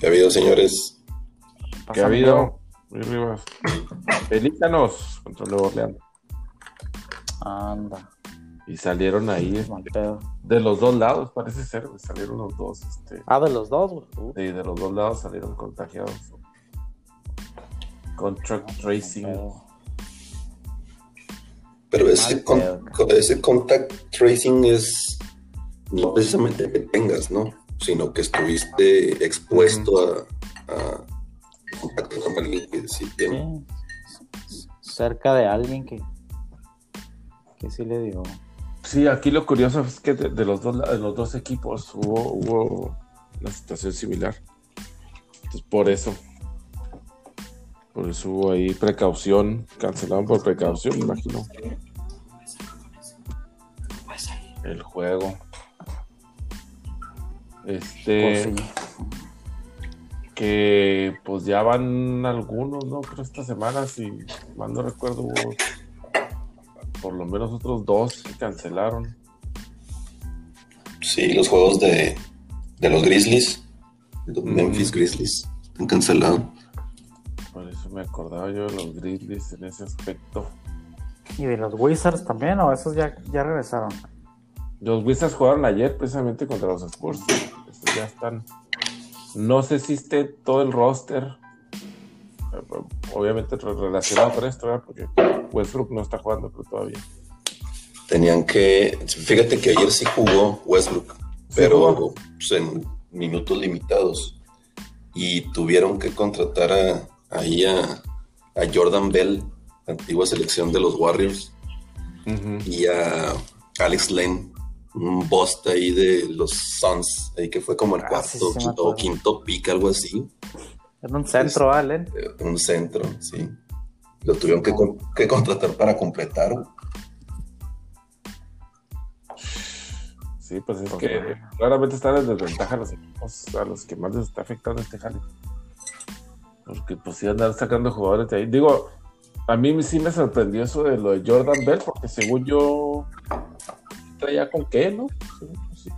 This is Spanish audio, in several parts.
¿Qué ha habido, señores? ¿Qué ha habido? Muy Rivas. Pelícanos contra Nuevo Orleans. Anda. Y salieron ahí pedo. de los dos lados, parece ser, güey, salieron los dos. Este, Ah, de los dos, güey. Uh, sí, de los dos lados salieron contagiados. Contract mal tracing. Pero ese, Mal con- pedo. con- ese contact tracing es no precisamente que tengas, ¿no? Sino que estuviste expuesto a, a contacto con alguien que sí tiene. Sí. Cerca de alguien que, que sí le dio. Sí, aquí lo curioso es que de, de los, dos, la- de los dos equipos hubo, hubo una situación similar. Entonces, por eso. Por eso hubo ahí precaución. Cancelaron por precaución, me imagino. El juego. Este. Pues sí. que pues ya van algunos, ¿no? Creo esta semana, si mal no recuerdo, hubo por lo menos otros dos que cancelaron. Sí, los juegos de, de los Grizzlies, los Ujú. Memphis Grizzlies, están cancelados. Por eso me acordaba yo de los Grizzlies en ese aspecto. ¿Y de los Wizards también o esos ya, ya regresaron? Los Wizards jugaron ayer precisamente contra los Spurs. Estos ya están. No sé si esté todo el roster. Obviamente re- relacionado con esto, ¿verdad? Porque Westbrook no está jugando pero todavía. Tenían que, fíjate que ayer sí jugó Westbrook, Sí pero jugó. pues, en minutos limitados. Y tuvieron que contratar a, ahí a, a Jordan Bell, antigua selección de los Warriors, y a Alex Lane, un bust ahí de los Suns, ahí que fue como el Ah, cuarto sí, sí, me quinto, pick, algo así, En un centro, Allen. eh, un centro, sí. Lo tuvieron que, que contratar para completar. Sí, pues es que claramente están en desventaja los equipos a los que más les está afectando este jale. Porque pues sí andar sacando jugadores de ahí. Digo, a mí sí me sorprendió eso de lo de Jordan Bell, porque según yo traía con qué, ¿no? Sí, pues, sí.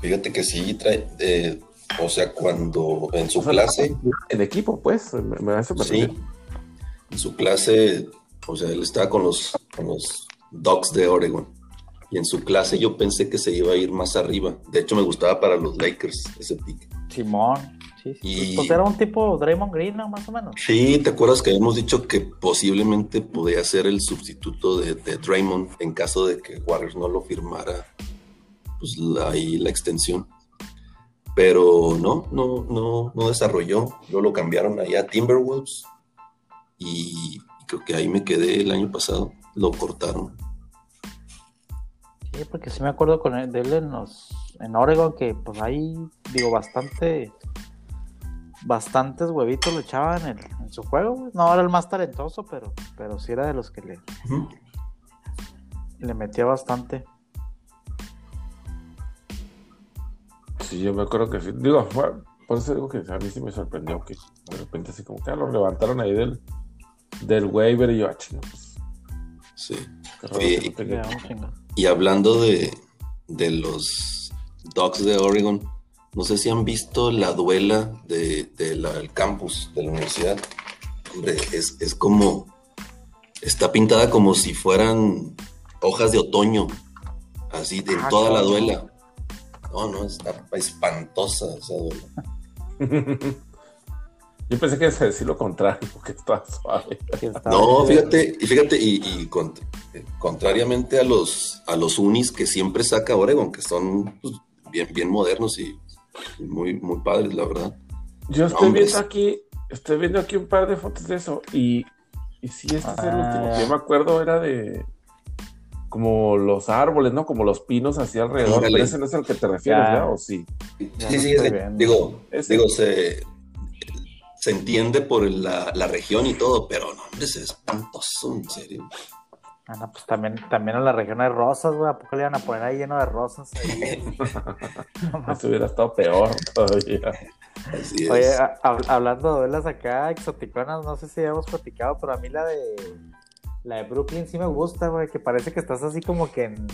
Fíjate que sí, trae, eh, o sea, cuando en su O sea, clase, En equipo, pues, me, me hace sí, en su clase, o sea, él estaba con los, con los Ducks de Oregon. Y en su clase yo pensé que se iba a ir más arriba. De hecho, me gustaba para los Lakers ese pick. Simón. Sí, sí. Y- Pues era un tipo Draymond Green, ¿no? Más o menos. Sí, ¿te acuerdas que habíamos dicho que posiblemente podía ser el sustituto de, de Draymond en caso de que Warriors no lo firmara pues ahí la extensión? Pero no, no, no, no desarrolló. Luego lo cambiaron allá a Timberwolves y creo que ahí me quedé el año pasado. Lo cortaron. Sí, porque sí me acuerdo con él, de él en, los, en Oregon que pues ahí, digo, bastante, bastantes huevitos le echaban en, en su juego. No era el más talentoso, pero, pero sí era de los que le, le metía bastante. Sí, yo me acuerdo que sí. Digo, bueno, por eso digo que a mí sí me sorprendió que de repente así como que ah, lo levantaron ahí del, del waiver y yo, ah, pues. Sí. chingo. Y hablando de, de los Dogs de Oregon, no sé si han visto la duela de- de la- del campus de la universidad. Hombre, es, es como. Está pintada como si fueran hojas de otoño, así de Ah, toda la duela. No, no, está espantosa esa duela. Yo pensé que ibas a decir lo contrario, que estaba suave. No, fíjate, y fíjate, y, y cont- eh, contrariamente a los, a los unis que siempre saca Oregon, que son pues, bien, bien modernos y muy, muy padres, la verdad. Yo estoy viendo aquí, estoy viendo aquí un par de fotos de eso y, y sí, este es el Ah, último que yo me acuerdo era de como los árboles, ¿no? Como los pinos así alrededor. Pero ese no es al que te refieres, Ya. ¿verdad? ¿O sí? Ya Sí, digo, Ese. digo, se, se entiende por la, la región y todo, pero no, hombre, es espantoso, en serio. Ah, no, pues también, también en la región hay rosas, güey. ¿A poco le iban a poner ahí lleno de rosas? No. Esto hubiera estado peor todavía. Así es. Oye, a- hab- hablando de velas acá, exoticonas, no sé si ya hemos platicado, pero a mí la de la de Brooklyn sí me gusta, güey, que parece que estás así como que en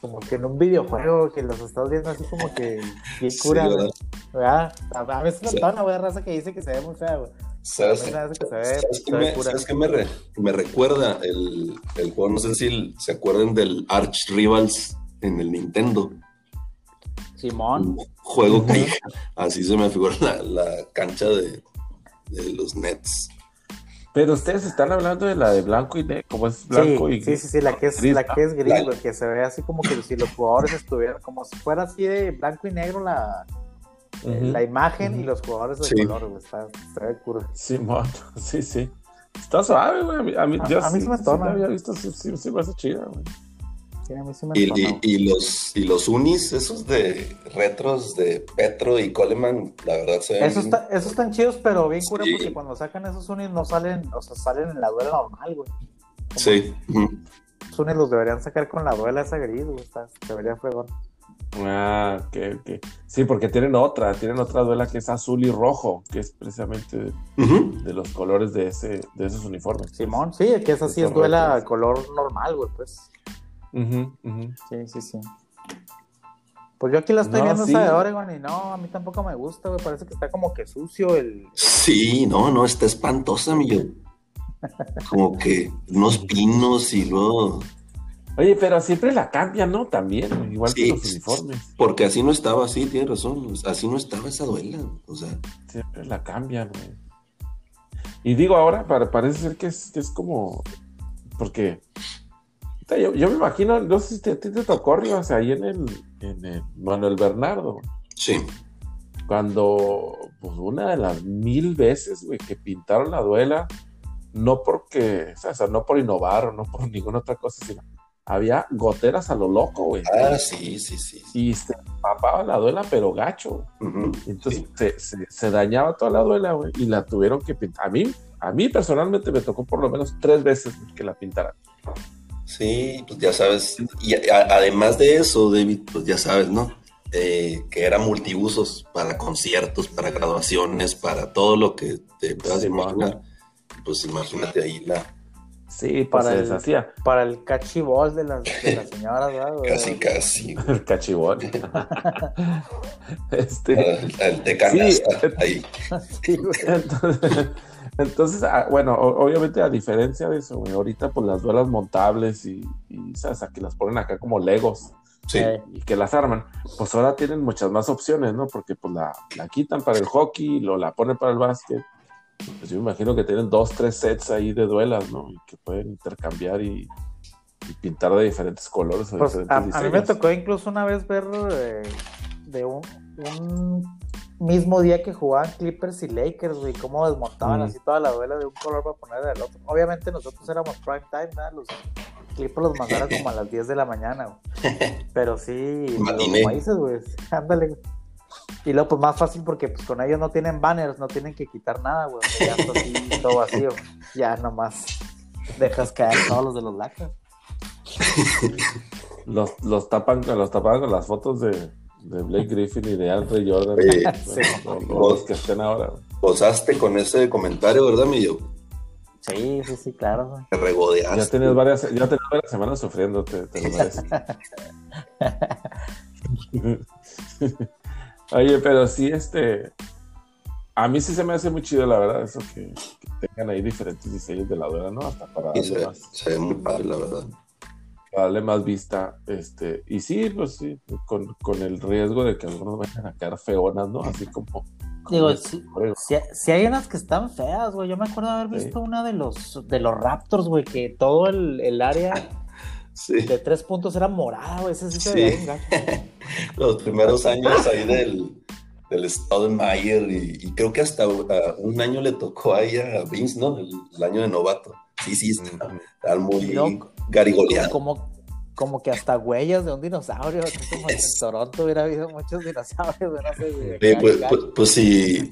como que en un videojuego, que los estás viendo así como que bien Sí, cura, ¿verdad? güey. ¿Verdad? A a me toda una buena raza que dice que se ve muy fea, güey. ¿Sabes, que ¿sabes ve me, sabes qué me re- me recuerda el, el juego? No sé si se acuerdan del Arch Rivals en el Nintendo. Simón. Un juego que así se me figura la, la cancha de, de los Nets. Pero ustedes están hablando de la de blanco y negro, como es blanco sí, y sí, sí, sí, la que es, gris, la que es gris, La- que se ve así como que si los jugadores estuvieran, como si fuera así de blanco y negro la, Ujú. la imagen y los jugadores de Sí. color, güey, está, se ve curva. Simón, sí, sí. Está suave, güey. A mí, a yo a mí sí, se me sí la había visto, sí, sí, sí me hace chida, güey. Sí, a mí sí me Y, y- los, y los unis, esos de retros de Petro y Coleman, la verdad se ven. Esos, está- esos están chidos, pero bien cura Sí. porque cuando sacan esos unis no salen, o sea, salen en la duela normal, güey. Sí. Los unis los deberían sacar con la duela esa gris, güey, está, se vería fregón. Ah, ok, ok. Sí, porque tienen otra, tienen otra duela que es azul y rojo, que es precisamente de los colores de ese, de esos uniformes. Simón, sí, que esa sí es duela color normal, güey, pues. Ujú, ujú. Sí, sí, sí. Pues yo aquí la estoy No, viendo sí. esa de Oregon y no, a mí tampoco me gusta, güey. Parece que está como que sucio el. Sí, no, no, está espantosa, mi yo. Como que unos pinos y luego. Oye, pero siempre la cambian, ¿no? También, igual Sí. que los uniformes. Porque así no estaba, sí, tienes razón. Así no estaba esa duela. O sea, Siempre la cambian, güey. Y digo ahora, para- parece ser que es, que es como. Porque. Yo, yo me imagino, no sé si te- a ti te tocó, o sea, ahí en el, en el Manuel Bernardo, sí. cuando, pues una de las mil veces, güey, que pintaron la duela, no porque, o sea, no por innovar o no por ninguna otra cosa, sino había goteras a lo loco, güey. Ah, sí, sí, sí. Y se empapaba la duela, pero gacho. Entonces Sí. se, se- se dañaba toda la duela, güey, y la tuvieron que pintar. A mí, a mí personalmente me tocó por lo menos tres veces que la pintaran. Sí, pues ya sabes. Y a- además de eso, David, pues ya sabes, ¿no? Eh, que era multiusos para conciertos, para graduaciones, para todo lo que te puedas Sí, imaginar. Pues imagínate ahí la Sí, pues Para se el- deshacía Para el cachibol de las, de las señoras, casi, casi. el cachibón. este, El, el de canasta, Sí. ahí. Sí, entonces, entonces, ah, bueno, obviamente a diferencia de eso, güey, ahorita pues las duelas montables y, y ¿sabes? A que las ponen acá como legos Sí. Eh, y que las arman, pues ahora tienen muchas más opciones, ¿no? Porque pues la, la quitan para el hockey, lo la ponen para el básquet. Pues yo me imagino que tienen dos, tres sets ahí de duelas, ¿no? Y que pueden intercambiar y, y pintar de diferentes colores o Pues, diferentes a, a mí me tocó incluso una vez ver eh, de un, un mismo día que jugaban Clippers y Lakers, güey, cómo desmontaban Mm. así toda la duela de un color para poner del otro. Obviamente nosotros éramos prime time, ¿verdad? Los Clippers los mandaron como a las 10 de la mañana, güey. Pero sí, los países, güey, ándale, güey. Y luego, pues más fácil porque pues con ellos no tienen banners, no tienen que quitar nada, güey. Ya está así, todo vacío. Ya nomás dejas caer todos los de los lacas. Los, los tapan, los tapaban con las fotos de, de Blake Griffin y de Andre Jordan. Oye, Sí. los que estén ahora. Gozaste con ese comentario, ¿verdad, Millo? Sí, sí, sí, claro, güey. Te regodeaste. Ya tenías varias, ya tenías varias semanas sufriendo, te, te lo. Oye, pero sí, este. A mí sí se me hace muy chido, la verdad, eso que, que tengan ahí diferentes diseños de la duela, ¿no? Hasta para darle se, más, se ve muy padre, la verdad. para darle más vista. Este, y sí, pues sí, con, con el riesgo de que algunos vayan a quedar feonas, ¿no? Así como. Digo, sí, sí, sí hay unas que están feas, güey. Yo me acuerdo haber Sí. visto una de los de los Raptors, güey, que todo el, el área Sí. de tres puntos era morada, güey. Ese sí se Sí. veía bien gacho. Los primeros años ahí del, del Stoudemire y, y creo que hasta uh, un año le tocó ahí a Vince, ¿no? El, el año de novato. Sí, sí, estaban estaban muy No. Como, como que hasta huellas de un dinosaurio, así como en Toronto hubiera habido muchos dinosaurios, no sé, Sí, pues, pues, pues sí.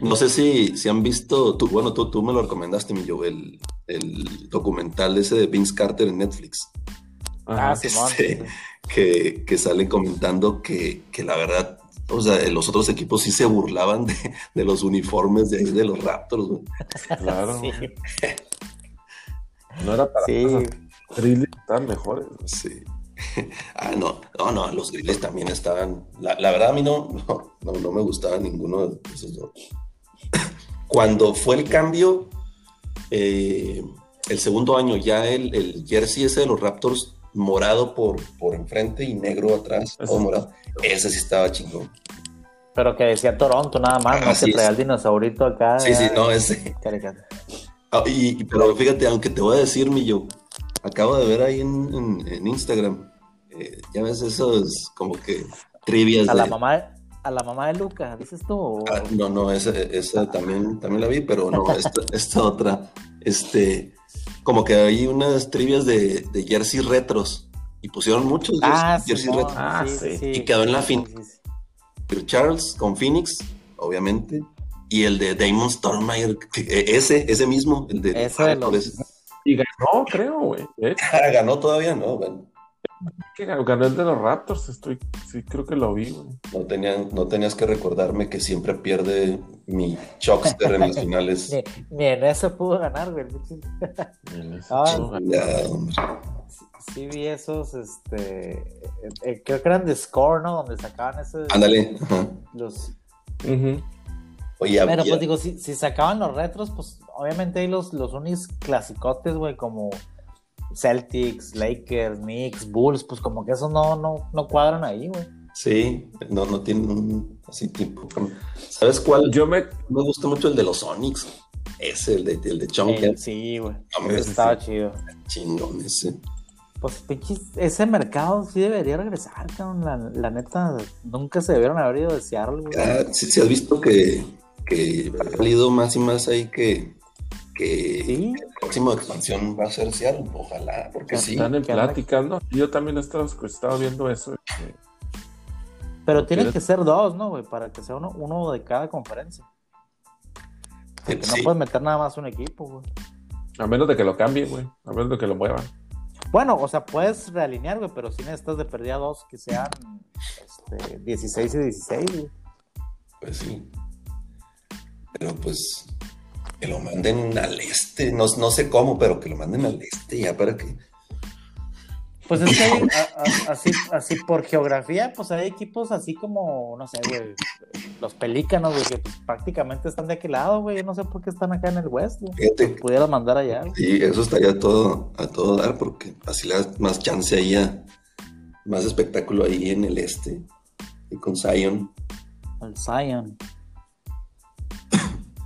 No sé si, si han visto, tú, bueno, tú, tú me lo recomendaste, mi yo, el, el documental ese de Vince Carter en Netflix, Ajá. Ah. Sí. que, que salen comentando que, que la verdad, o sea, los otros equipos sí se burlaban de, de los uniformes de, ahí de los Raptors, güey. Claro. Sí, No era para sí. Trillies estaban mejores. Sí. ah, no, no, no, los Grizzlies también estaban. La, la verdad, a mí no, no, no, no me gustaba ninguno de esos dos. Cuando fue el cambio, eh, el segundo año, ya el, el, jersey ese de los Raptors, morado por, por enfrente y negro atrás, todo morado. Ese sí estaba chingón. Pero que decía Toronto nada más, no se traía el dinosaurito acá. Sí, sí, no, ese. Ah, y, pero fíjate, aunque te voy a decir, mi yo, acabo de ver ahí en, en, en Instagram, eh, ya ves esos como que trivias. A de... la mamá, a la mamá de Luca, dices tú. Ah, no, no, esa, esa también, también la vi, pero no, esta, esta otra, este, como que hay unas trivias de, de jersey retros y pusieron muchos ah, jersey, sí, retros ah, sí, sí, y quedó en la fin. Charles con Phoenix, obviamente, y el de Damon Stormyer, ese, ese mismo, el de, ese de los... Y ganó, creo, güey. ganó todavía, ¿no? Bueno. Que ganó el de los Raptors, estoy, sí creo que lo vi, güey. No, tenían, no tenías que recordarme que siempre pierde mi Chuckster en las finales. ni, ni, en eso pudo ganar, güey. ah, ya, hombre. Sí, vi esos, este, eh, creo que eran de Score, ¿no? Donde sacaban esos. Ándale. Los. Uh -huh. Oye, Pero había... pues digo, si, si, sacaban los retros, pues obviamente hay los, los unis clasicotes, güey, como Celtics, Lakers, Knicks, Bulls, pues como que esos no, no, no cuadran ahí, güey. Sí, no, no tienen un así tipo. ¿Sabes cuál? Yo me, me gusta mucho el de los Sonics. Ese, el de, el de Chonk. El, sí, güey. Estaba sí. chido. Chingón ese. Pues pinches, ese mercado sí debería regresar, cabrón. La, la neta, nunca se debieron haber ido de Seattle, güey. Ah, sí, sí, has visto que, que ha salido más y más ahí que, que ¿Sí? el próximo de expansión va a ser Seattle. Ojalá, porque sí. Están en plática, ¿no? Yo también estaba, estaba viendo eso. Que... Pero tienen que ser dos, ¿no, güey? Para que sea uno, uno de cada conferencia. Porque sí. no puedes meter nada más un equipo, güey. A menos de que lo cambien, güey. A menos de que lo muevan. Bueno, o sea, puedes realinear, güey, pero si necesitas de perdida dos que sean este, 16 y 16, güey. Pues sí. Pero pues que lo manden al este, no, no sé cómo, pero que lo manden al este ya para que. Pues es que hay, a, a, así, así por geografía, pues hay equipos así como, no sé, güey, los pelícanos, güey, que pues, prácticamente están de aquel lado, güey. Yo no sé por qué están acá en el West, güey. Fíjate, Pudieras mandar allá. Güey. Sí, eso estaría todo, a todo dar, porque así le das más chance ahí a, más espectáculo ahí en el este. Y con Zion. El Zion.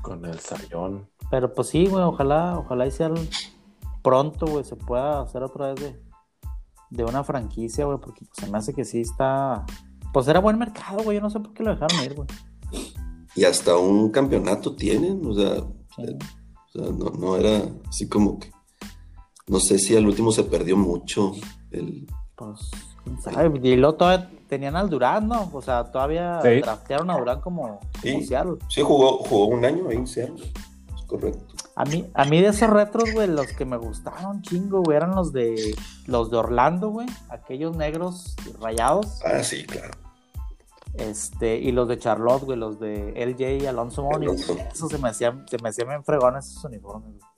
Con el Zion. Pero pues sí, güey, ojalá, ojalá y sea pronto, güey, se pueda hacer otra vez de, de una franquicia, güey, porque pues, se me hace que sí está. Pues era buen mercado, güey, yo no sé por qué lo dejaron ir, güey. Y hasta un campeonato tienen, o sea, Sí. el- o sea, no, no era así como que. No sé si al último se perdió mucho. El, Pues, sabe. Y luego todavía tenían al Durán, ¿no? O sea, todavía Sí. draftearon a Durán como, como Sí. Seattle. sí, jugó, jugó un año ahí en Seattle. Es correcto. A mí, a mí de esos retros, güey, los que me gustaron chingo, güey, eran los de los de Orlando, güey, aquellos negros rayados, Ah, sí, claro. este, y los de Charlotte, güey, los de LJ y Alonso Moni, Alonso. esos se me hacían, se me hacían bien fregones esos uniformes, güey.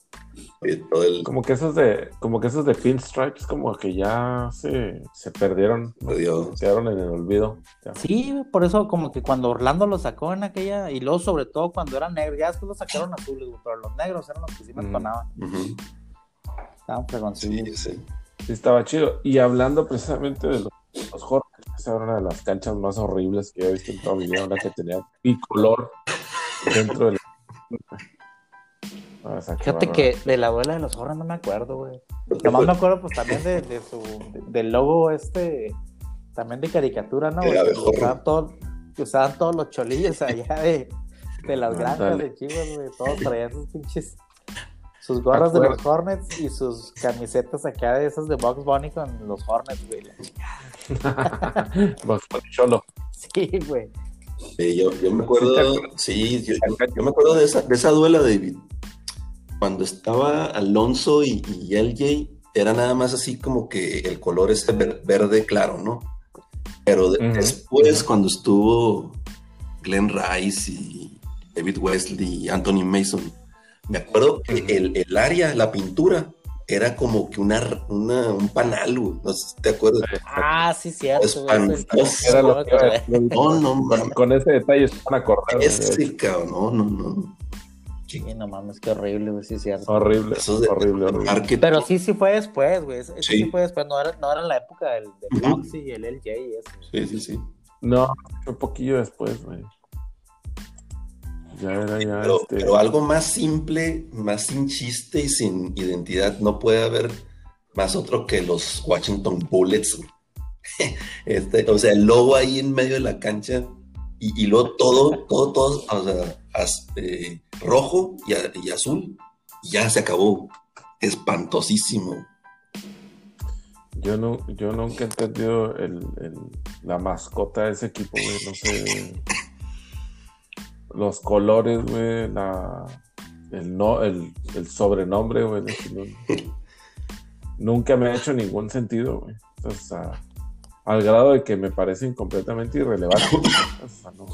Oye, todo el. Como que esos de, como que esos de pinstripes, como que ya se, se perdieron. Perdió. quedaron en el olvido. Ya. Sí, por eso como que cuando Orlando lo sacó en aquella, y luego sobre todo cuando eran negros, ya después lo sacaron azules, pero los negros eran los que sí me Mm. entonaban, Ujú. estaban Sí, fregoncillos. sí. Sí, estaba chido. Y hablando precisamente de los, los Hornets, esa era una de las canchas más horribles que he visto en toda mi vida, una que tenía bicolor dentro de Fíjate que de la abuela de los Hornets no me acuerdo, güey. Nomás me acuerdo pues también de, de su de- del logo este también de caricatura, ¿no? Abejorro. usaban, todo- usaban todos los cholillos allá de, de las granjas de Chivas, güey. Todos traían sus pinches sus gorras de los Hornets y sus camisetas acá de esas de Box Bunny con los Hornets, güey. Bugs Bunny Cholo. Sí, güey. Sí, yo, yo me ¿Sí te acuerdo, sí, yo, yo- yo me acuerdo de esa, de esa duela, David. Cuando estaba Alonso y, y LJ, era nada más así como que el color ese ver- verde claro, ¿no? Pero de- después, cuando estuvo Glenn Rice y David Wesley y Anthony Mason, me acuerdo que el, el área, la pintura, era como que una, una un panal. No sé si te acuerdas. Ah, sí, cierto. Espantoso. Era lo que. No, no, Con, mames. con ese detalle se van a acordar. Ese cabrón, no, no, no. Sí, no mames, qué horrible, güey, sí, es cierto. Horrible, Eso de, horrible, horrible. Pero sí, sí fue después, güey. Sí. Sí. fue después. No era, no era en la época del. Foxy y el LJ y eso. Sí, sí, sí. No, fue un poquillo después, güey. Ya era ya Pero, este. pero algo más simple, más sin chiste y sin identidad, no puede haber más otro que los Washington Bullets. Este, o sea, el logo ahí en medio de la cancha y, y luego todo, todo, todo, o sea, az- eh, rojo y, a- y azul. Y ya se acabó. Espantosísimo. Yo, no, yo nunca he entendido el, el- la mascota de ese equipo, güey. No sé. Los colores, güey. La, el, no, el, el sobrenombre, güey. nunca me ha hecho ningún sentido, güey. Al grado de que me parecen completamente irrelevantes. No.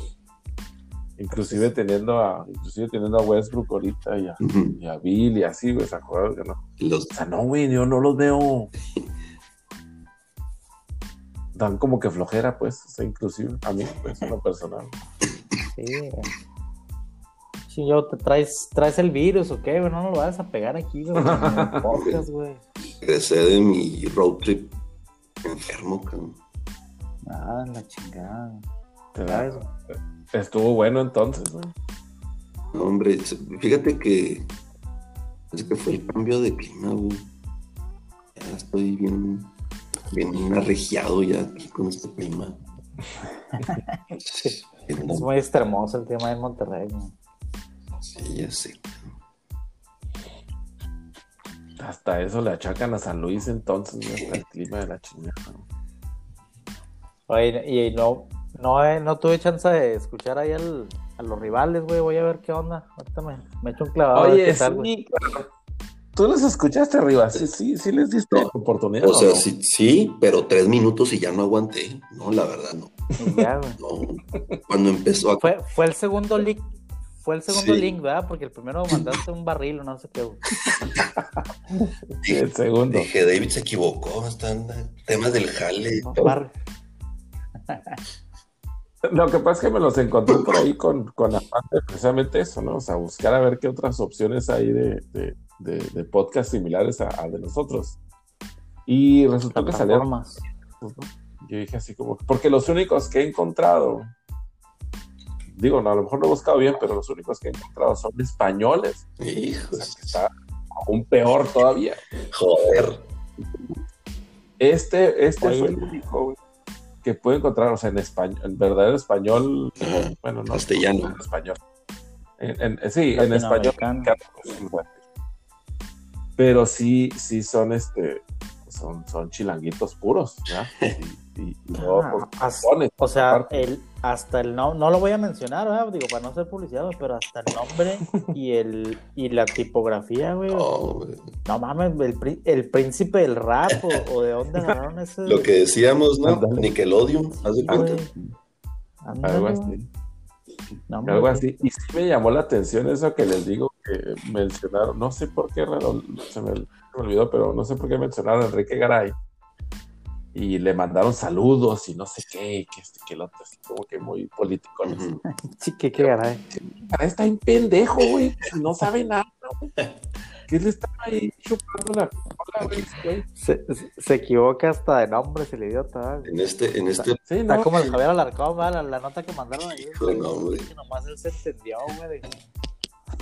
Inclusive teniendo a, inclusive teniendo a Westbrook ahorita y a, y a Bill y así, güey, jugadores que no. Los, O sea, no, güey, yo no los veo. Dan como que flojera, pues, o sea, inclusive a mí, pues, en lo personal. Sí, güey. Sí, yo te traes, traes el virus o qué, güey. No nos lo vas a pegar aquí, güey. podcast, güey. regresé de mi road trip enfermo, cabrón. Ah, la chingada. Te da- Estuvo bueno entonces, güey. No, hombre, fíjate que es que fue el cambio de clima, güey. Ya estoy bien, bien arregiado ya aquí con este clima. Es muy extremoso el tema de Monterrey, güey. Sí, ya sé. Hasta eso le achacan a San Luis entonces, güey, hasta el clima de la chingada. ¿no? Oye, y no, no, eh, no tuve chance de escuchar ahí al- a los rivales, güey. Voy a ver qué onda. Ahorita me, me echo un clavado. Oye, tal, sí, tú los escuchaste arriba, sí, sí, sí les diste No, oportunidad. O sea, no? sí, sí, pero tres minutos y ya no aguanté. No, la verdad, no. Ya, güey. no. Cuando empezó a... Fue, fue el segundo link. Fue el segundo Sí. link, ¿verdad? Porque el primero mandaste un barril o no sé qué, el segundo. Dije, David se equivocó, están temas del jale. No, barril. Lo que pasa es que me los encontré por ahí con, con afán de precisamente eso, ¿no? O sea, buscar a ver qué otras opciones hay de, de, de, de podcast similares a- al de nosotros. Y resultó que salieron. ¿no? Yo dije así como, porque los únicos que he encontrado, digo, no, a lo mejor no he buscado bien, pero los únicos que he encontrado son españoles. O Hijos, sea, que está aún peor todavía. joder. Este, este Oye. fue el único güey, que pude encontrar, o sea, en español, en verdadero español, bueno, no. Castellano. En español. En- en- sí, en español. Bueno. Pero sí, sí son este, son, son chilanguitos puros, ¿ya? Y, y- y luego, Ah, as- pones, O sea, el, hasta el no, no lo voy a mencionar, ¿verdad? Digo, para no ser publicidad, güey, pero hasta el nombre y el y la tipografía, güey. No. No mames, el, el príncipe del rap, o, o de dónde agarraron ese. Lo que decíamos, ¿no? Ándale. Nickelodeon, haz de cuenta. algo así. No, Algo así. Y sí me llamó la atención eso que les digo que mencionaron, no sé por qué raro, se me, se me olvidó, pero no sé por qué mencionaron a Enrique Garay. Y le mandaron saludos y no sé qué, que este, que el otro, así como que muy político. ¿no? Sí, qué qué garay. Está en pendejo, güey, no sabe nada, güey. ¿Qué le estaba ahí chupando la cola, güey? Se, se- equivoca hasta de nombres el idiota. En este, en este, Sí, Está no, como el Javier Alarcón, ¿verdad? La, la nota que mandaron ahí. Hijo de no, güey. Que nomás él se entendió, güey. de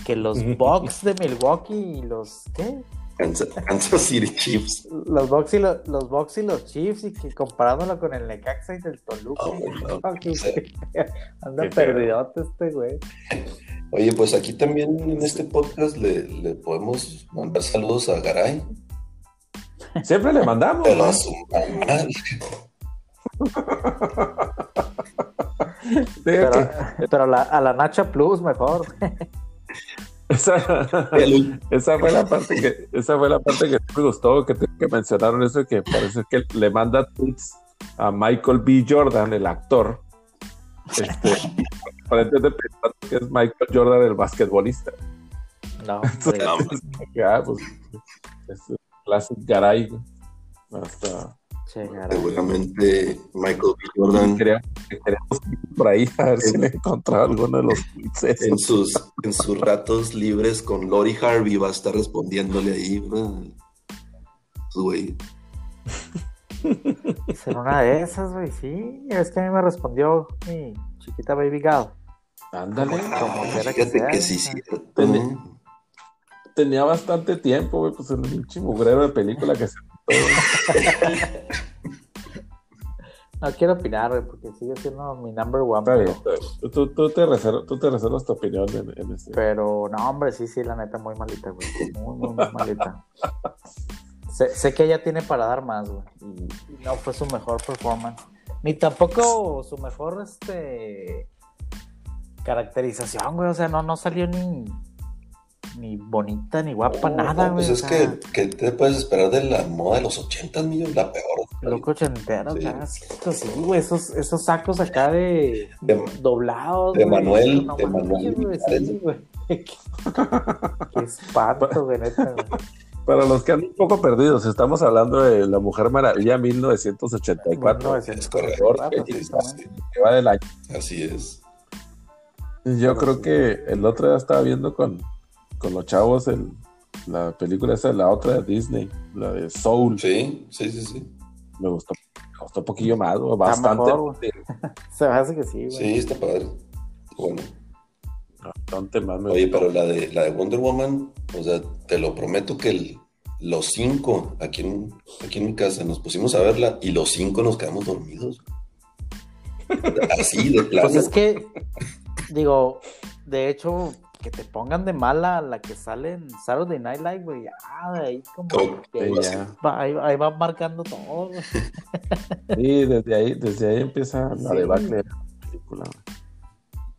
Que los Bucks de Milwaukee y los. ¿Qué? Kansas, Kansas City Chiefs. Los Bucks y los, los Bucks y los Chiefs, y que comparándolo con el Necaxa y del Toluca. Sí. Anda perdidote este güey. Oye, pues aquí también en este podcast le, le podemos mandar saludos a Garay. siempre le mandamos. Pero a su mamá. Diga Pero, que pero la- a la Nacha Plus mejor. Esa, esa fue la parte que esa fue la parte que me gustó que, te- que mencionaron eso que parece que le manda tweets a Michael B. Jordan el actor este aparentemente pensando que es Michael Jordan el basquetbolista No, hombre. No, Que, ah, pues, es Classic Garay. Hasta Seguramente Michael B. Jordan quería, queríamos ir por ahí a ver si le encontraba alguno de los tweets en sus, en sus ratos libres con Lori Harvey va a estar respondiéndole ahí, güey. Pues, güey. Será una de esas, güey, sí. Es que a mí me respondió mi chiquita Baby Gal. Ándale. Como quiera que Fíjate sea, que sí, cierto. Tenía- Tenía bastante tiempo, güey, pues en el pinche mugrero de película que se No quiero opinar, güey, porque sigue siendo mi number one. Está bien, pero, está bien. Tú, tú te reservas, tú te reservas tu opinión en, en ese. pero no, hombre, sí, sí, la neta, muy malita, güey. Muy, muy, muy malita. sé, sé que ella tiene para dar más, güey. Y, y no fue su mejor performance. Ni tampoco su mejor, este. Caracterización, güey. O sea, no, no salió ni. Ni bonita, ni guapa, nada, No, güey. Pues o es sea, que, que te puedes esperar de la moda de los 80 millones, la peor. Loco ochentero, Sí. acá, sí, güey, esos, esos sacos acá de, De- doblados. de güey, Manuel- no de Manuel güey, sí, güey. Qué qué espanto, güey, neta, güey. Para los que andan un poco perdidos, estamos hablando de La Mujer Maravilla 1984, 1984, que exactamente. que va del año. Así es. Yo creo que el otro día estaba viendo con, con los chavos el, la película esa, la otra de Disney, la de Soul. Sí, sí, sí, sí. Me gustó, me gustó un poquillo más, güey, bastante, mejor, Se me hace que sí, güey. Sí, está padre. Bueno, bastante más. Me oye, gustó. pero la de, la de Wonder Woman, o sea, te lo prometo que el- los cinco aquí en, aquí en mi casa nos pusimos a verla y los cinco nos quedamos dormidos. Así de plano. Pues es que, digo, de hecho, que te pongan de mala la que sale en Saturday Night Live, güey, de ahí como que va, ahí, ahí va marcando todo, güey. Sí, desde ahí, desde ahí empieza la debacle de la película.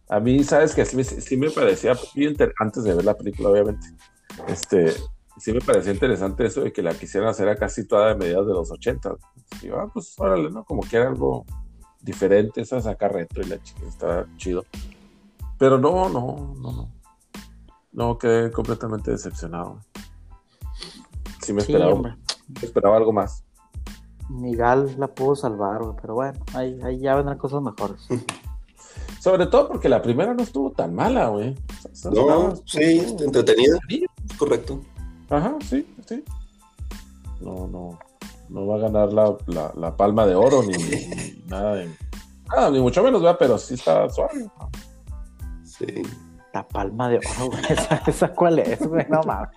A mí, sabes que sí, me- sí me parecía, antes de ver la película, obviamente, este, sí me parecía interesante eso de que la quisieran hacer a casi toda de mediados de los 80. Digo, ah, pues órale, ¿no? Como que era algo diferente, esa saca retro y la chica está chido. Pero no, no, no, no. No, quedé completamente decepcionado. Sí me esperaba, hombre. me esperaba algo más. Migal la pudo salvar, pero bueno, ahí, ahí ya vendrán cosas mejores. Sobre todo porque la primera no estuvo tan mala, güey. No, sí, entretenida, correcto. Ajá, sí, sí. No, no. No va a ganar la, la, la palma de oro ni, ni nada de. Nada, ni mucho menos, ¿verdad? Pero sí está suave. Sí. La palma de oro, güey, ¿esa, esa cuál es, güey? No mames.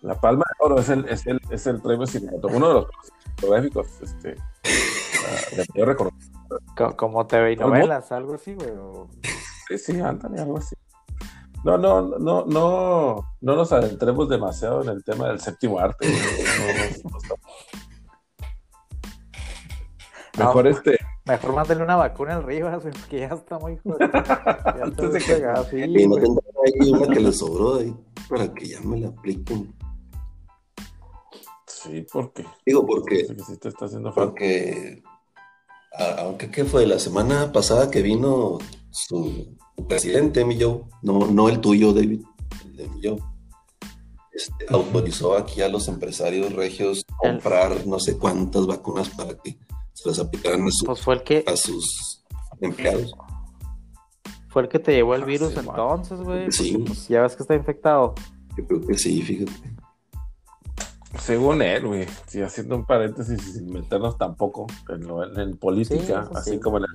La palma de oro es el, es el, es el premio cinematográfico, uno de los cinematográficos este, ah, de mayor reconocimiento. Como TV y novelas, algo así, güey. o- Sí, sí, ándale, algo así. No, no, no, no, no nos adentremos demasiado en el tema del séptimo arte. No, no, no, no. Mejor este, Mejor mándale una vacuna al Rivas, porque ya está muy jodido. Ya está Antes muy que- sí, Y no tendrá ahí una que le sobró ahí para que ya me la apliquen. sí, porque Digo, porque, sí, sí te está haciendo falta. porque a- aunque qué fue la semana pasada que vino su presidente, mi Joe, no, no el tuyo, David, el de mi Joe, este, autorizó aquí a los empresarios regios comprar no sé cuántas vacunas para que se las aplicaran a, su- Pues fue el que a sus empleados. fue el que te llevó el Ah, virus sí, entonces, güey. Sí. porque, Pues ya ves que está infectado. Yo creo que sí, fíjate. Según él, güey, sí, haciendo un paréntesis y sin meternos tampoco en, lo- en política, Sí, así sí. como en el.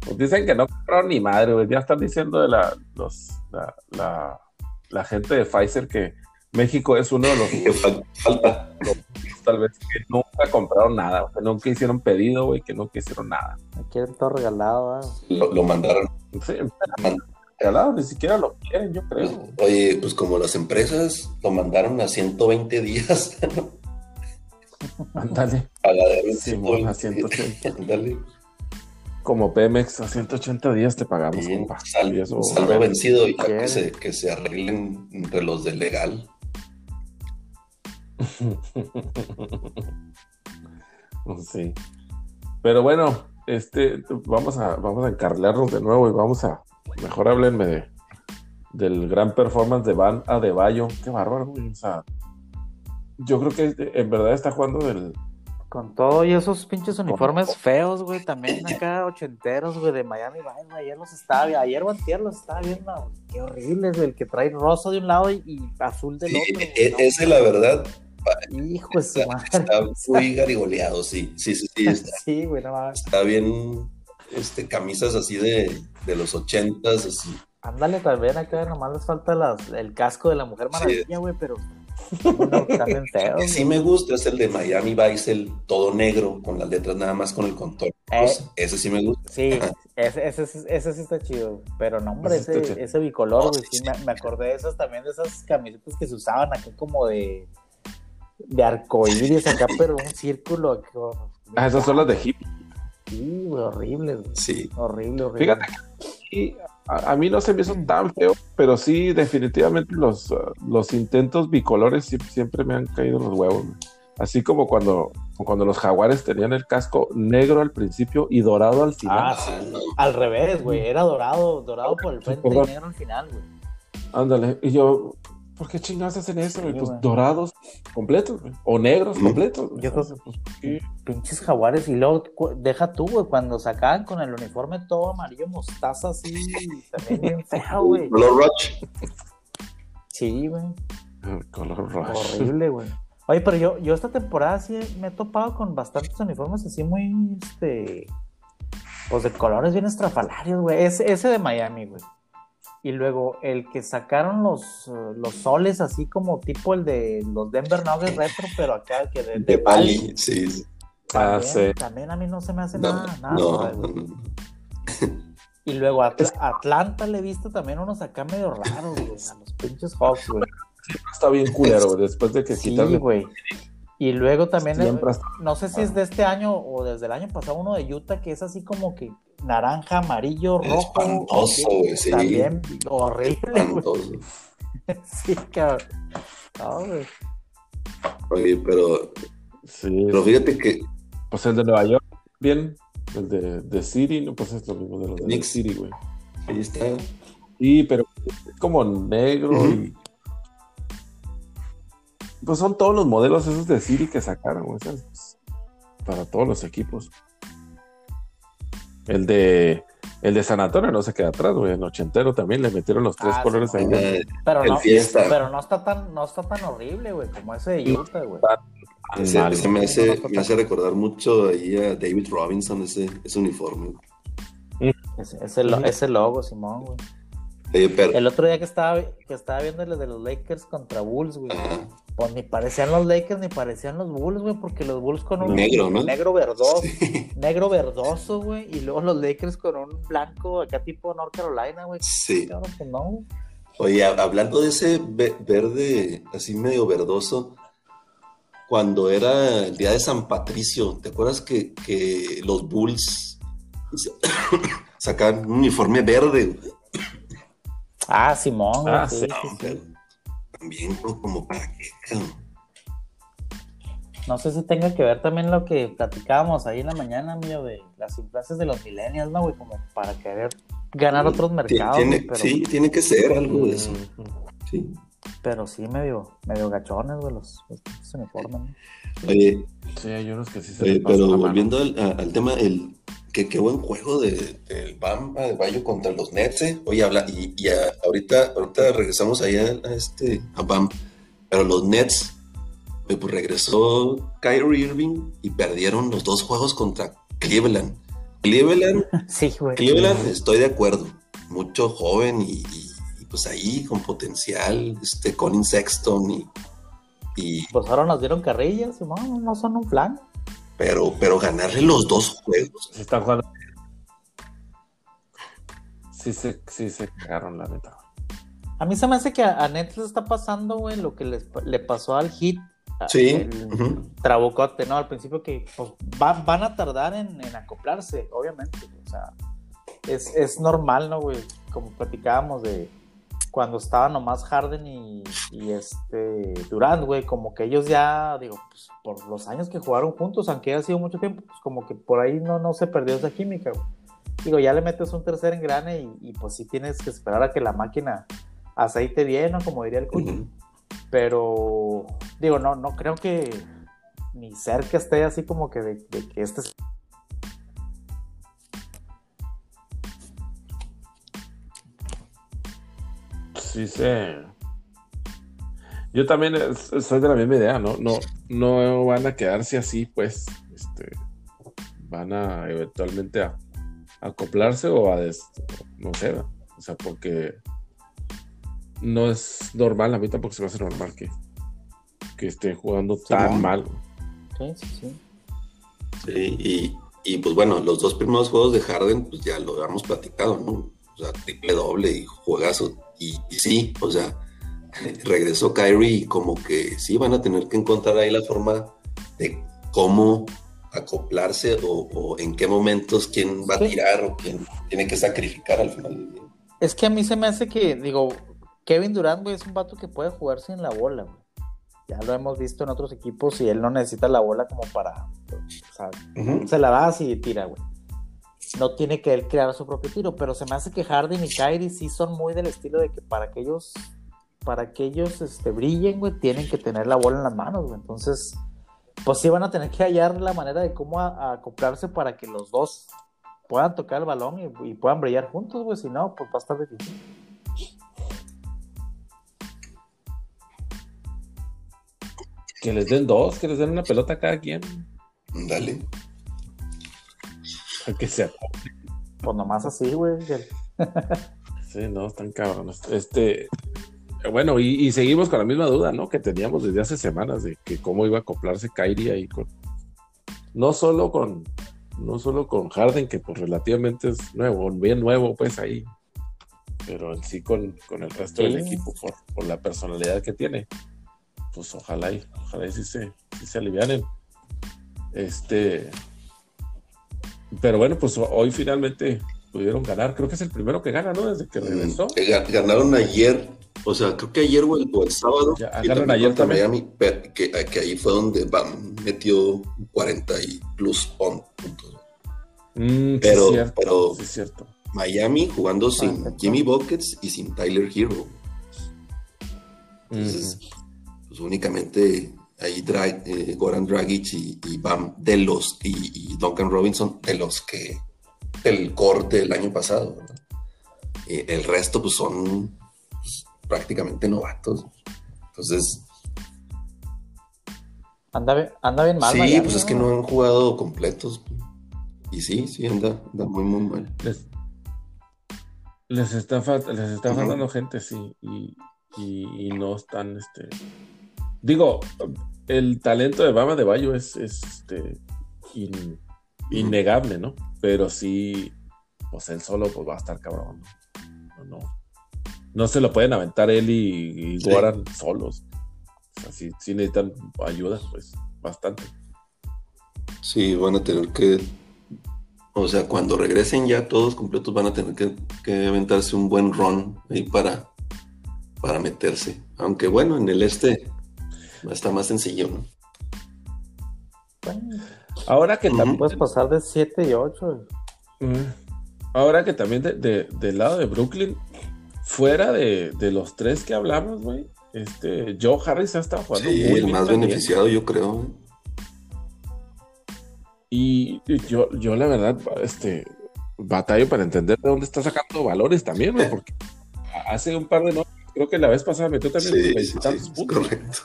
Pues dicen que no compraron ni madre, güey. Ya están diciendo de la, los, la, la, la gente de Pfizer que México es uno de los falta. Tal vez que nunca compraron nada, que nunca hicieron pedido, güey, que nunca hicieron nada. Me quieren todo regalado, ¿verdad? Lo, lo mandaron. Sí, regalado, ni siquiera lo quieren, yo Pues, creo. oye, pues como las empresas lo mandaron a 120 días. Ándale, A la de Simón, a 180. Ándale. como Pemex, a 180 días te pagamos, Bien, compa. sal- Y eso- saldo vencido y ya que se, que se arreglen entre los de legal. Sí. Pero bueno, este, vamos a, vamos a encarlarnos de nuevo y vamos a, mejor háblenme de, del gran performance de Van Adebayo. Qué bárbaro, güey. O sea, yo creo que en verdad está jugando del. Con todo y esos pinches uniformes feos, güey, también acá ochenteros, güey, de Miami Vice, ayer los estaba, ayer o antier los estaba viendo, qué horribles, el que trae rosa de un lado y, y azul del Sí, otro. e- ese, la verdad, Hijo de su está, madre. está muy garigoleado, sí. Sí, sí, sí. Está, Sí, güey, no está bien. Este, camisas así de, de los ochentas, así. Ándale también acá, nomás les falta las, el casco de la Mujer. Maravilla, güey, pero no, que sí güey. me gusta es el de Miami Vice, el todo negro, con las letras nada más con el contorno. Eh. Ese sí me gusta. Sí, ese, ese, ese, sí está chido, pero no, hombre, Ese ese bicolor, No, güey, sí, sí, me, me acordé de esas también, de esas camisetas que se usaban acá como de, de arcoíris acá, pero un círculo. acá, Ah, esas son las de hip. Sí, güey, horrible, güey. Sí. Horrible, horrible. Fíjate Y a, a mí no se me hizo tan feo, pero sí, definitivamente los, uh, los intentos bicolores siempre, siempre me han caído en los huevos. güey. Así como cuando, cuando los jaguares tenían el casco negro al principio y dorado al final. Ah, sí. Al revés, güey, era dorado, dorado por el frente y negro al final, güey. Ándale. Y yo, ¿por qué chingados hacen eso? güey? Sí, pues dorados completos, güey. O negros completos. Yo creo- Entonces, pues, ¿por qué? Pinches jaguares, y luego deja tú, güey, cuando sacaban con el uniforme todo amarillo mostaza así, también bien feo, güey. Color Rush. Sí, güey. Color rojo. Horrible, güey. Oye, pero yo, yo esta temporada sí me he topado con bastantes uniformes así muy, este, pues de colores bien estrafalarios, güey. Ese, ese de Miami, güey. Y luego el que sacaron los, eh, los soles así como tipo el de los Denver Nuggets retro, pero acá que de, De Bali, sí. sí. Ah, También, sí. también a mí no se me hace No, nada, nada. no. Y luego Atl- Atlanta le he visto también unos acá medio raros, güey. A los pinches Hawks, güey. Está bien culero, güey, después de que Sí, güey. Y luego también, hasta- no sé si es de este año o desde el año pasado, uno de Utah que es así como que naranja, amarillo, rojo. Espantoso, güey, sí. También horrible, güey. Espantoso. Sí, cabrón. No, güey. Oye, pero, Sí. pero fíjate que Pues el de Nueva York, bien. El de, de City, no, pues es lo mismo de los de Knicks. City, güey. ahí está. Sí, pero es como negro y. Pues son todos los modelos esos de City que sacaron, güey. ¿sabes? Pues, para todos los equipos. El de. El de San Antonio no se queda atrás, güey. En ochentero también le metieron los tres Ah, colores sí, ahí. Pero El no, fiesta. pero no está tan, no está tan horrible, güey, como ese de Utah, güey. ese, Mal, ese me, hace, me hace recordar mucho ahí a David Robinson, ese, ese uniforme. Ese, ese, lo- ese logo, Simón, güey. Pero, El otro día que estaba, que estaba viendo el de los Lakers contra Bulls, güey. ajá, Pues ni parecían los Lakers ni parecían los Bulls, güey, porque los Bulls con un Negro, ¿no? negro verdoso, sí, negro verdoso, güey, y luego los Lakers con un blanco acá tipo North Carolina, güey. sí. Cabrón, pues no. Oye, hablando de ese ve- verde así medio verdoso, cuando era el día de San Patricio, ¿te acuerdas que, que los Bulls sacaban un uniforme verde? güey? Ah, Simón, Ah, sí, sí. sí, No, sí. pero también como para qué? No sé si tenga que ver también lo que platicábamos ahí en la mañana, mío, de las influencias de los millennials, ¿no, güey? Como para querer ganar otros mercados, tiene- güey, pero, Sí, tiene que ser algo de eso. Sí. pero sí medio, medio gachones, güey, los, los uniformes, ¿no? Oye, Sí, hay unos que sí se oye, pero la mano. volviendo al, al tema, el que qué buen juego de, del Bam de Bayo contra los Nets, ¿eh? Oye, habla, y, y a- ahorita, ahorita regresamos allá a, este, a Bam, pero los Nets, pues regresó Kyrie Irving y perdieron los dos juegos contra Cleveland. Cleveland, Sí, güey. Cleveland, estoy de acuerdo, mucho joven y, y- y, pues ahí con potencial, este Colin Sexton y, y Pues ahora nos dieron carrillas, Simón, no son un flan. Pero, pero ganarle los dos juegos. Sí están jugando. Sí se, sí se cagaron, la neta. A mí se me hace que a, a Nets le está pasando, güey, lo que les- le pasó al Hit. Sí, el. Trabucote, ¿no? Al principio que pues, va- van a tardar en, en acoplarse, obviamente. güey, O sea, es, es normal, ¿no, güey? Como platicábamos de cuando estaba nomás Harden y, y este Durant, güey, como que ellos ya, digo, pues, por los años que jugaron juntos, aunque haya sido mucho tiempo, pues como que por ahí no, no se perdió esa química, güey. Digo, ya le metes un tercer engrane y, y, pues sí tienes que esperar a que la máquina aceite bien, ¿no? Como diría el coach. Ujú. Pero, digo, no, no creo que ni cerca esté así como que de, de que este es- Sí, sé. Yo también es- soy de la misma idea, ¿no? No, no van a quedarse así, pues. Este, van a eventualmente a, a acoplarse o a des- no sé, ¿no? o sea, porque no es normal, a mí tampoco se me hace normal que, que estén jugando tan no. mal. Sí, sí, sí. Sí, y, y, pues bueno, los dos primeros juegos de Harden, pues ya lo habíamos platicado, ¿no? O sea, triple doble y juegazo. Y, y sí, o sea, regresó Kyrie y como que sí van a tener que encontrar ahí la forma de cómo acoplarse o, o en qué momentos quién va a tirar o quién tiene que sacrificar al final del día. Es que a mí se me hace que, digo, Kevin Durant, güey, es un vato que puede jugar sin la bola, güey. Ya lo hemos visto en otros equipos y él no necesita la bola como para, o sea, Ujú. se la das y tira, güey. No tiene que él crear su propio tiro, pero se me hace que Harden y Kyrie sí son muy del estilo de que para que ellos, para que ellos este, brillen, güey, tienen que tener la bola en las manos, güey. Entonces, pues sí van a tener que hallar la manera de cómo a- a acoplarse para que los dos puedan tocar el balón y, y puedan brillar juntos, güey. Si no, pues va a estar difícil. Que les den dos, que les den una pelota a cada quien. Dale. Que sea. Pues nomás así, güey. Sí, no, están cabrones. Este, bueno, y, y seguimos con la misma duda, ¿no? Que teníamos desde hace semanas de que cómo iba a acoplarse Kyrie ahí con. No solo con. No solo con Harden, que pues relativamente es nuevo, bien nuevo, pues ahí. Pero en sí con, con el resto del equipo, por, por la personalidad que tiene. Pues ojalá y, ojalá y sí se, sí se alivianen. Este. Pero bueno, pues hoy finalmente pudieron ganar. Creo que es el primero que gana, ¿no? Desde que regresó. Eh, ga- Ganaron ayer, o sea, creo que ayer o el, o el sábado. Ya, y ganaron ayer también. Miami, que, que ahí fue donde Bam metió 40 y plus pon- puntos. Mm, Pero- cierto, pero- sí es cierto. Miami jugando sin. Jimmy Buckets y sin Tyler Hero. Entonces, pues únicamente ahí Dra- eh, Goran Dragic y, y Bam de los y, y Duncan Robinson de los que del corte del año pasado. Eh, el resto pues son pues, prácticamente novatos. Entonces, Anda, bien- anda bien mal. sí, Miami, pues es que no han jugado completos. Y sí, sí, anda, anda muy, muy mal. Les, les está, les está faltando gente, sí, y, y- y no están, este... Digo, el talento de Bama de Bayo es, es, este, in- innegable, ¿no? Pero sí, pues él solo pues, va a estar cabrón. No, no, no se lo pueden aventar él y, y Sí. Goran solos. O sea, sí, sí necesitan ayuda, pues, bastante. Sí, van a tener que, o sea, cuando regresen ya todos completos van a tener que, que aventarse un buen run ahí para, para meterse. Aunque bueno, en el este está más sencillo, ¿no? Bueno, Ahora que también... puedes pasar de 7 y 8. Mm. Ahora que también de- de- del lado de Brooklyn, fuera de, de los tres que hablamos, güey, este, Joe Harris ha estado jugando Sí, muy el bien más también. beneficiado yo creo. Y yo, yo la verdad, este, batallo para entender de dónde está sacando valores también, güey, porque hace un par de noches, creo que la vez pasada metió también Sí, sí, puntos. correcto.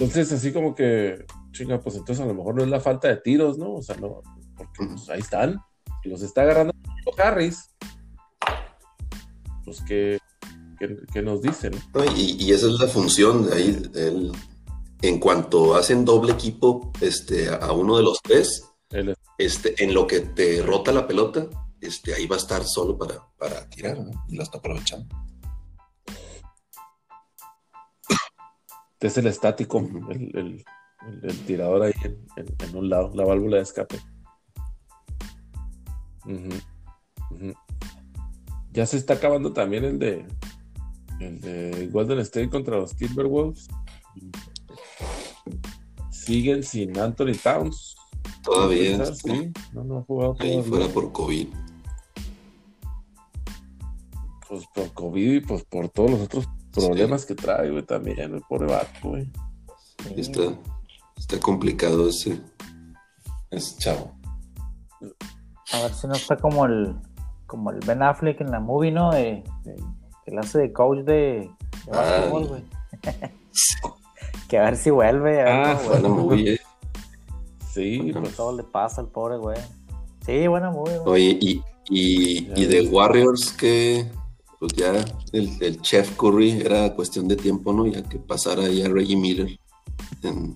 Entonces, así como que, chinga, pues entonces a lo mejor no es la falta de tiros, ¿no? O sea, no, porque pues, ahí están, y los está agarrando Harris. Pues que, que, que nos dicen, No, Y, y esa es la función de ahí. el- en cuanto hacen doble equipo este, a uno de los tres, El- este, en lo que te rota la pelota, este, ahí va a estar solo para, para tirar ¿no? y la está aprovechando. Es el estático, el, el- el- el tirador ahí en, en- en un lado, la válvula de escape. Ya se está acabando también el de el de Golden State contra los Timberwolves. Siguen sin Anthony Towns. Todavía está Sí, no, no ha jugado ahí todavía. fuera por COVID. Pues, por COVID y pues por todos los otros problemas que trae, güey, también, el pobre vato, güey. Sí, está, está complicado ese, ese chavo. A ver si no está como el como el Ben Affleck en la movie, ¿no? De, de que hace de coach de, de básquetbol, güey. que a ver si vuelve. A ver Ah, vuelve. movie, eh. Sí, Pues pues, todo le pasa al pobre güey. Sí, buena movie, güey. Oye, y, y, y de Warriors que pues ya el, el chef Curry era cuestión de tiempo, ¿no? Ya que pasara ahí a Reggie Miller en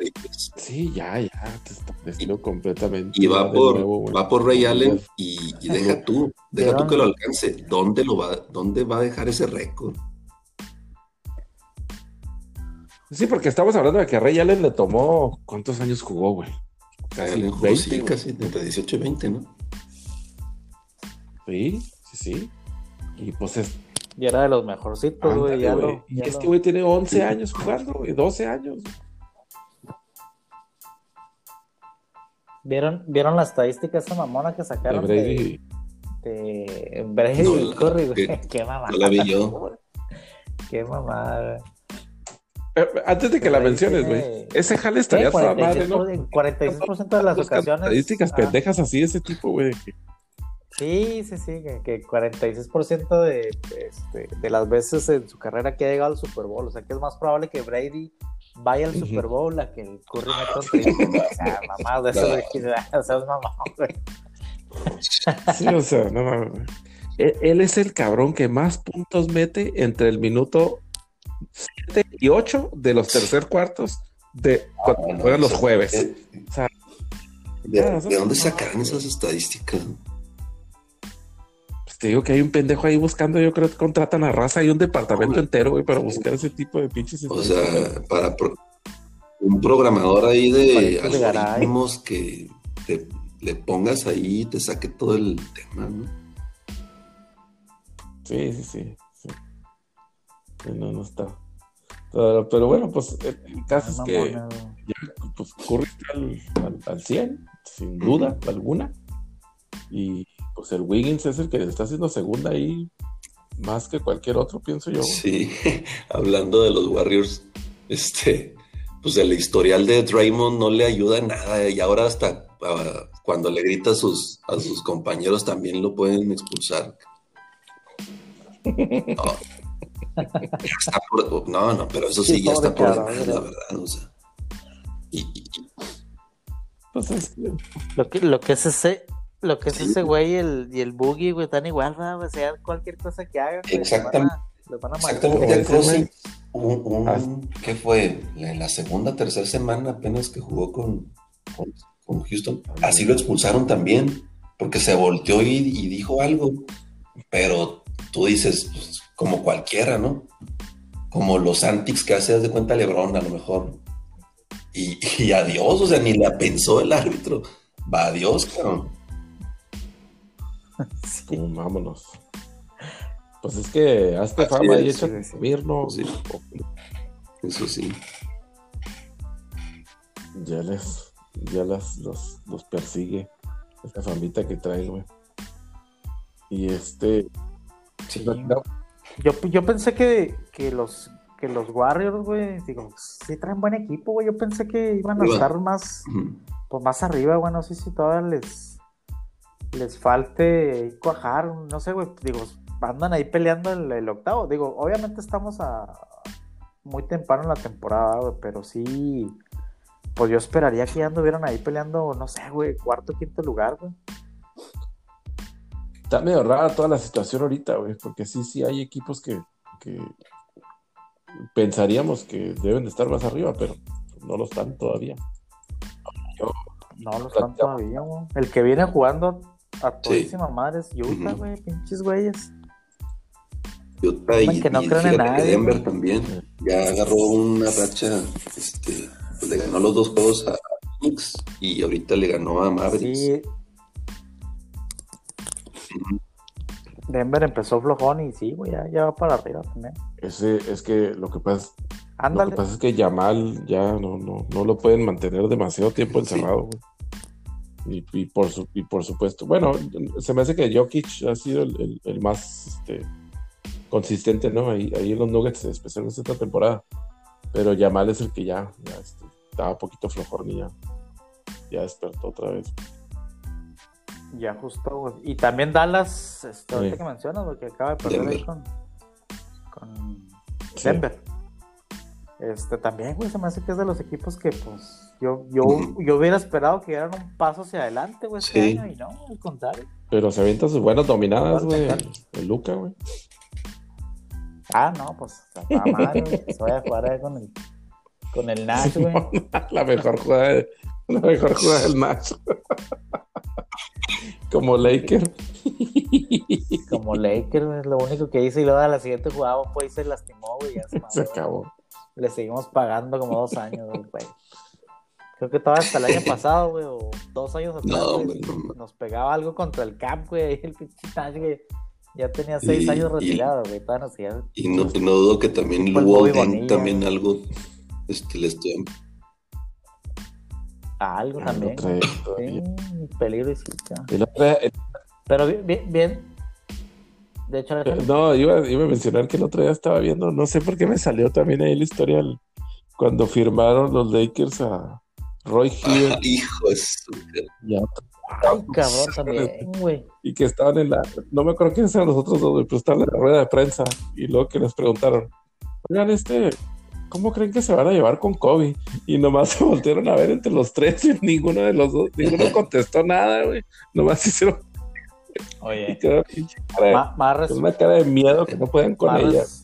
Lakers. sí, ya, ya, te establecido completamente. Y va ya por, nuevo, va por Ray Allen y, y deja tú, deja tú que lo alcance. ¿Dónde lo va, dónde va a dejar ese récord? Sí, porque estamos hablando de que a Ray Allen le tomó, ¿cuántos años jugó, güey? Casi Allen jugó, 20, sí, güey. casi entre 18 y 20, ¿no? Sí, sí, sí. Y pues es. Y era de los mejorcitos, güey. lo, y ya este lo- güey tiene 11 años jugando, güey, 12 años. ¿Vieron, ¿Vieron la estadística esa mamona que De sacaron Brady. de, de Brady No, y la- Curry, güey? que- Qué mamada. no la vi yo. Qué mamada, güey. Eh, antes de que la Brady menciones, tiene- güey. Ese jale estaría toda madre, 46%, ¿no? en 46% de las ocasiones. Estadísticas ah, pendejas así, ese tipo, güey. Sí, sí, sí, que, que 46% de, este, de las veces en su carrera que ha llegado al Super Bowl. O sea, que es más probable que Brady vaya al. Super Bowl a que el Curry meta un. O sea, mamá, de eso de que o sea, es mamá, güey. Sí, o sea, no mames. Él, él es el cabrón que más puntos mete entre el minuto 7 y 8 de los tercer cuartos de cuando juegan los jueves. eh, O sea, ¿De, de dónde güey. esas estadísticas? Te digo que hay un pendejo ahí buscando, yo creo que contratan a raza y un departamento No, entero, güey, para buscar ese tipo de pinches. O sea, para pro- un programador ahí de algoritmos que te, le pongas ahí y te saque todo el tema, ¿no? Sí, sí, sí. sí. Sí, no, no está. Pero, pero bueno, pues el, el caso es que ya, pues, al, al, al 100, sin duda alguna. Y pues el Wiggins es el que está haciendo segunda ahí más que cualquier otro, pienso yo. Sí, hablando de los Warriors, este, pues el historial de Draymond no le ayuda en nada y ahora hasta ah, cuando le grita a sus, a sus compañeros también lo pueden expulsar. No, Ya está por- no, no, pero eso sí, Sí, ya está por demás, la ¿verdad? verdad, o sea. Y, y- y- Pues es que- Lo que, lo que es ese, lo que es Sí. ese güey y el, y el boogie, güey, están igual, ¿verdad? O sea, cualquier cosa que hagan, güey, van a- Exactamente. les van a Exactamente, un, un- Ah. ¿qué fue? En la segunda, tercera semana apenas que jugó con, con, con Houston, así lo expulsaron también, porque se volteó y, y dijo algo, pero tú dices, pues, como cualquiera, ¿no? Como los antics que hace, de cuenta Lebron, a lo mejor. Y, y adiós, o sea, ni la pensó el árbitro. Va, adiós, cabrón. Sí. vámonos. Pues es que hazte Así fama y es, échate sí, sí. a dormir, ¿no? Sí. Eso sí. Ya les, ya las, los, los persigue esa famita que trae, güey. Y este, Sí. no, Yo, yo pensé que, que los que los Warriors, güey, digo, sí traen buen equipo, güey. Yo pensé que iban a estar más, pues más arriba, güey. No sé si todavía les, les falte cuajar, no sé, güey. Digo, andan ahí peleando el, el octavo. Digo, obviamente estamos a muy temprano en la temporada, güey, pero sí, pues yo esperaría que ya anduvieran ahí peleando, no sé, güey, cuarto, quinto lugar, güey. está medio rara toda la situación ahorita, güey, porque sí, sí hay equipos que, que pensaríamos que deben de estar más arriba, pero no lo están todavía. No lo están todavía, güey. El que viene jugando a todísima madre es Utah, güey, pinches güeyes. Utah y, que no y creen en que nadie, Denver también ya agarró una racha, este, pues le ganó los dos juegos a Phoenix y ahorita le ganó a Mavericks. Sí. Denver empezó flojón y sí, güey, ya, ya va para arriba también. Ese, es que lo que pasa, lo que pasa es que Yamal ya no, no, no lo pueden mantener demasiado tiempo Sí. encerrado, güey. Y, y por su, y por supuesto, bueno, se me hace que Jokic ha sido el, el- el más este, consistente, ¿no? Ahí, ahí en los Nuggets, especialmente esta temporada. Pero Yamal es el que ya, ya este, estaba un poquito flojornilla. Ya despertó otra vez. Ya justo. Y también Dallas, este, Sí. que mencionas, güey, que acaba de perder ahí Denver. con, con Sí. Este, también, güey, se me hace que es de los equipos que, pues, yo, yo, yo hubiera esperado que dieran un paso hacia adelante, güey, este Sí. año, y no, al contrario. Pero se avienta sus buenas dominadas, güey. El Luca, güey. Ah, no, pues, a madre, güey, se vaya a jugar ahí con el, con el Nash, güey. la mejor jugada, de- la mejor jugada del match. Como Laker. Como Lakers, güey, lo único que hizo y luego a la siguiente jugada fue y se lastimó, güey, ya se, Se acabó. Le seguimos pagando como dos años, güey. Creo que todavía hasta el año pasado, güey, o dos años atrás, No, güey, no. nos pegaba algo contra el Cap, güey, ahí el pinche ya tenía seis Y- años retirado, güey, todavía seguía Y no, no dudo que también Bonilla. también algo este, le estoy a algo Ah, también, no. Sí, peligro y el- Pero bien, bien, bien. De hecho, no, iba, iba a mencionar que el otro día estaba viendo, no sé por qué me salió también ahí la historia el- cuando firmaron los Lakers a Roy Hill. Ah, hijo de su- y, a- ay, cabrón, también, güey. y que estaban en la, no me acuerdo quiénes eran los otros dos, pero estaban en la rueda de prensa y luego que les preguntaron, oigan, este, ¿cómo creen que se van a llevar con Kobe? Y nomás se voltearon a ver entre los tres y ninguno de los dos, ninguno contestó nada, güey, nomás hicieron Oye, más, una cara de miedo que no pueden con más ella. res-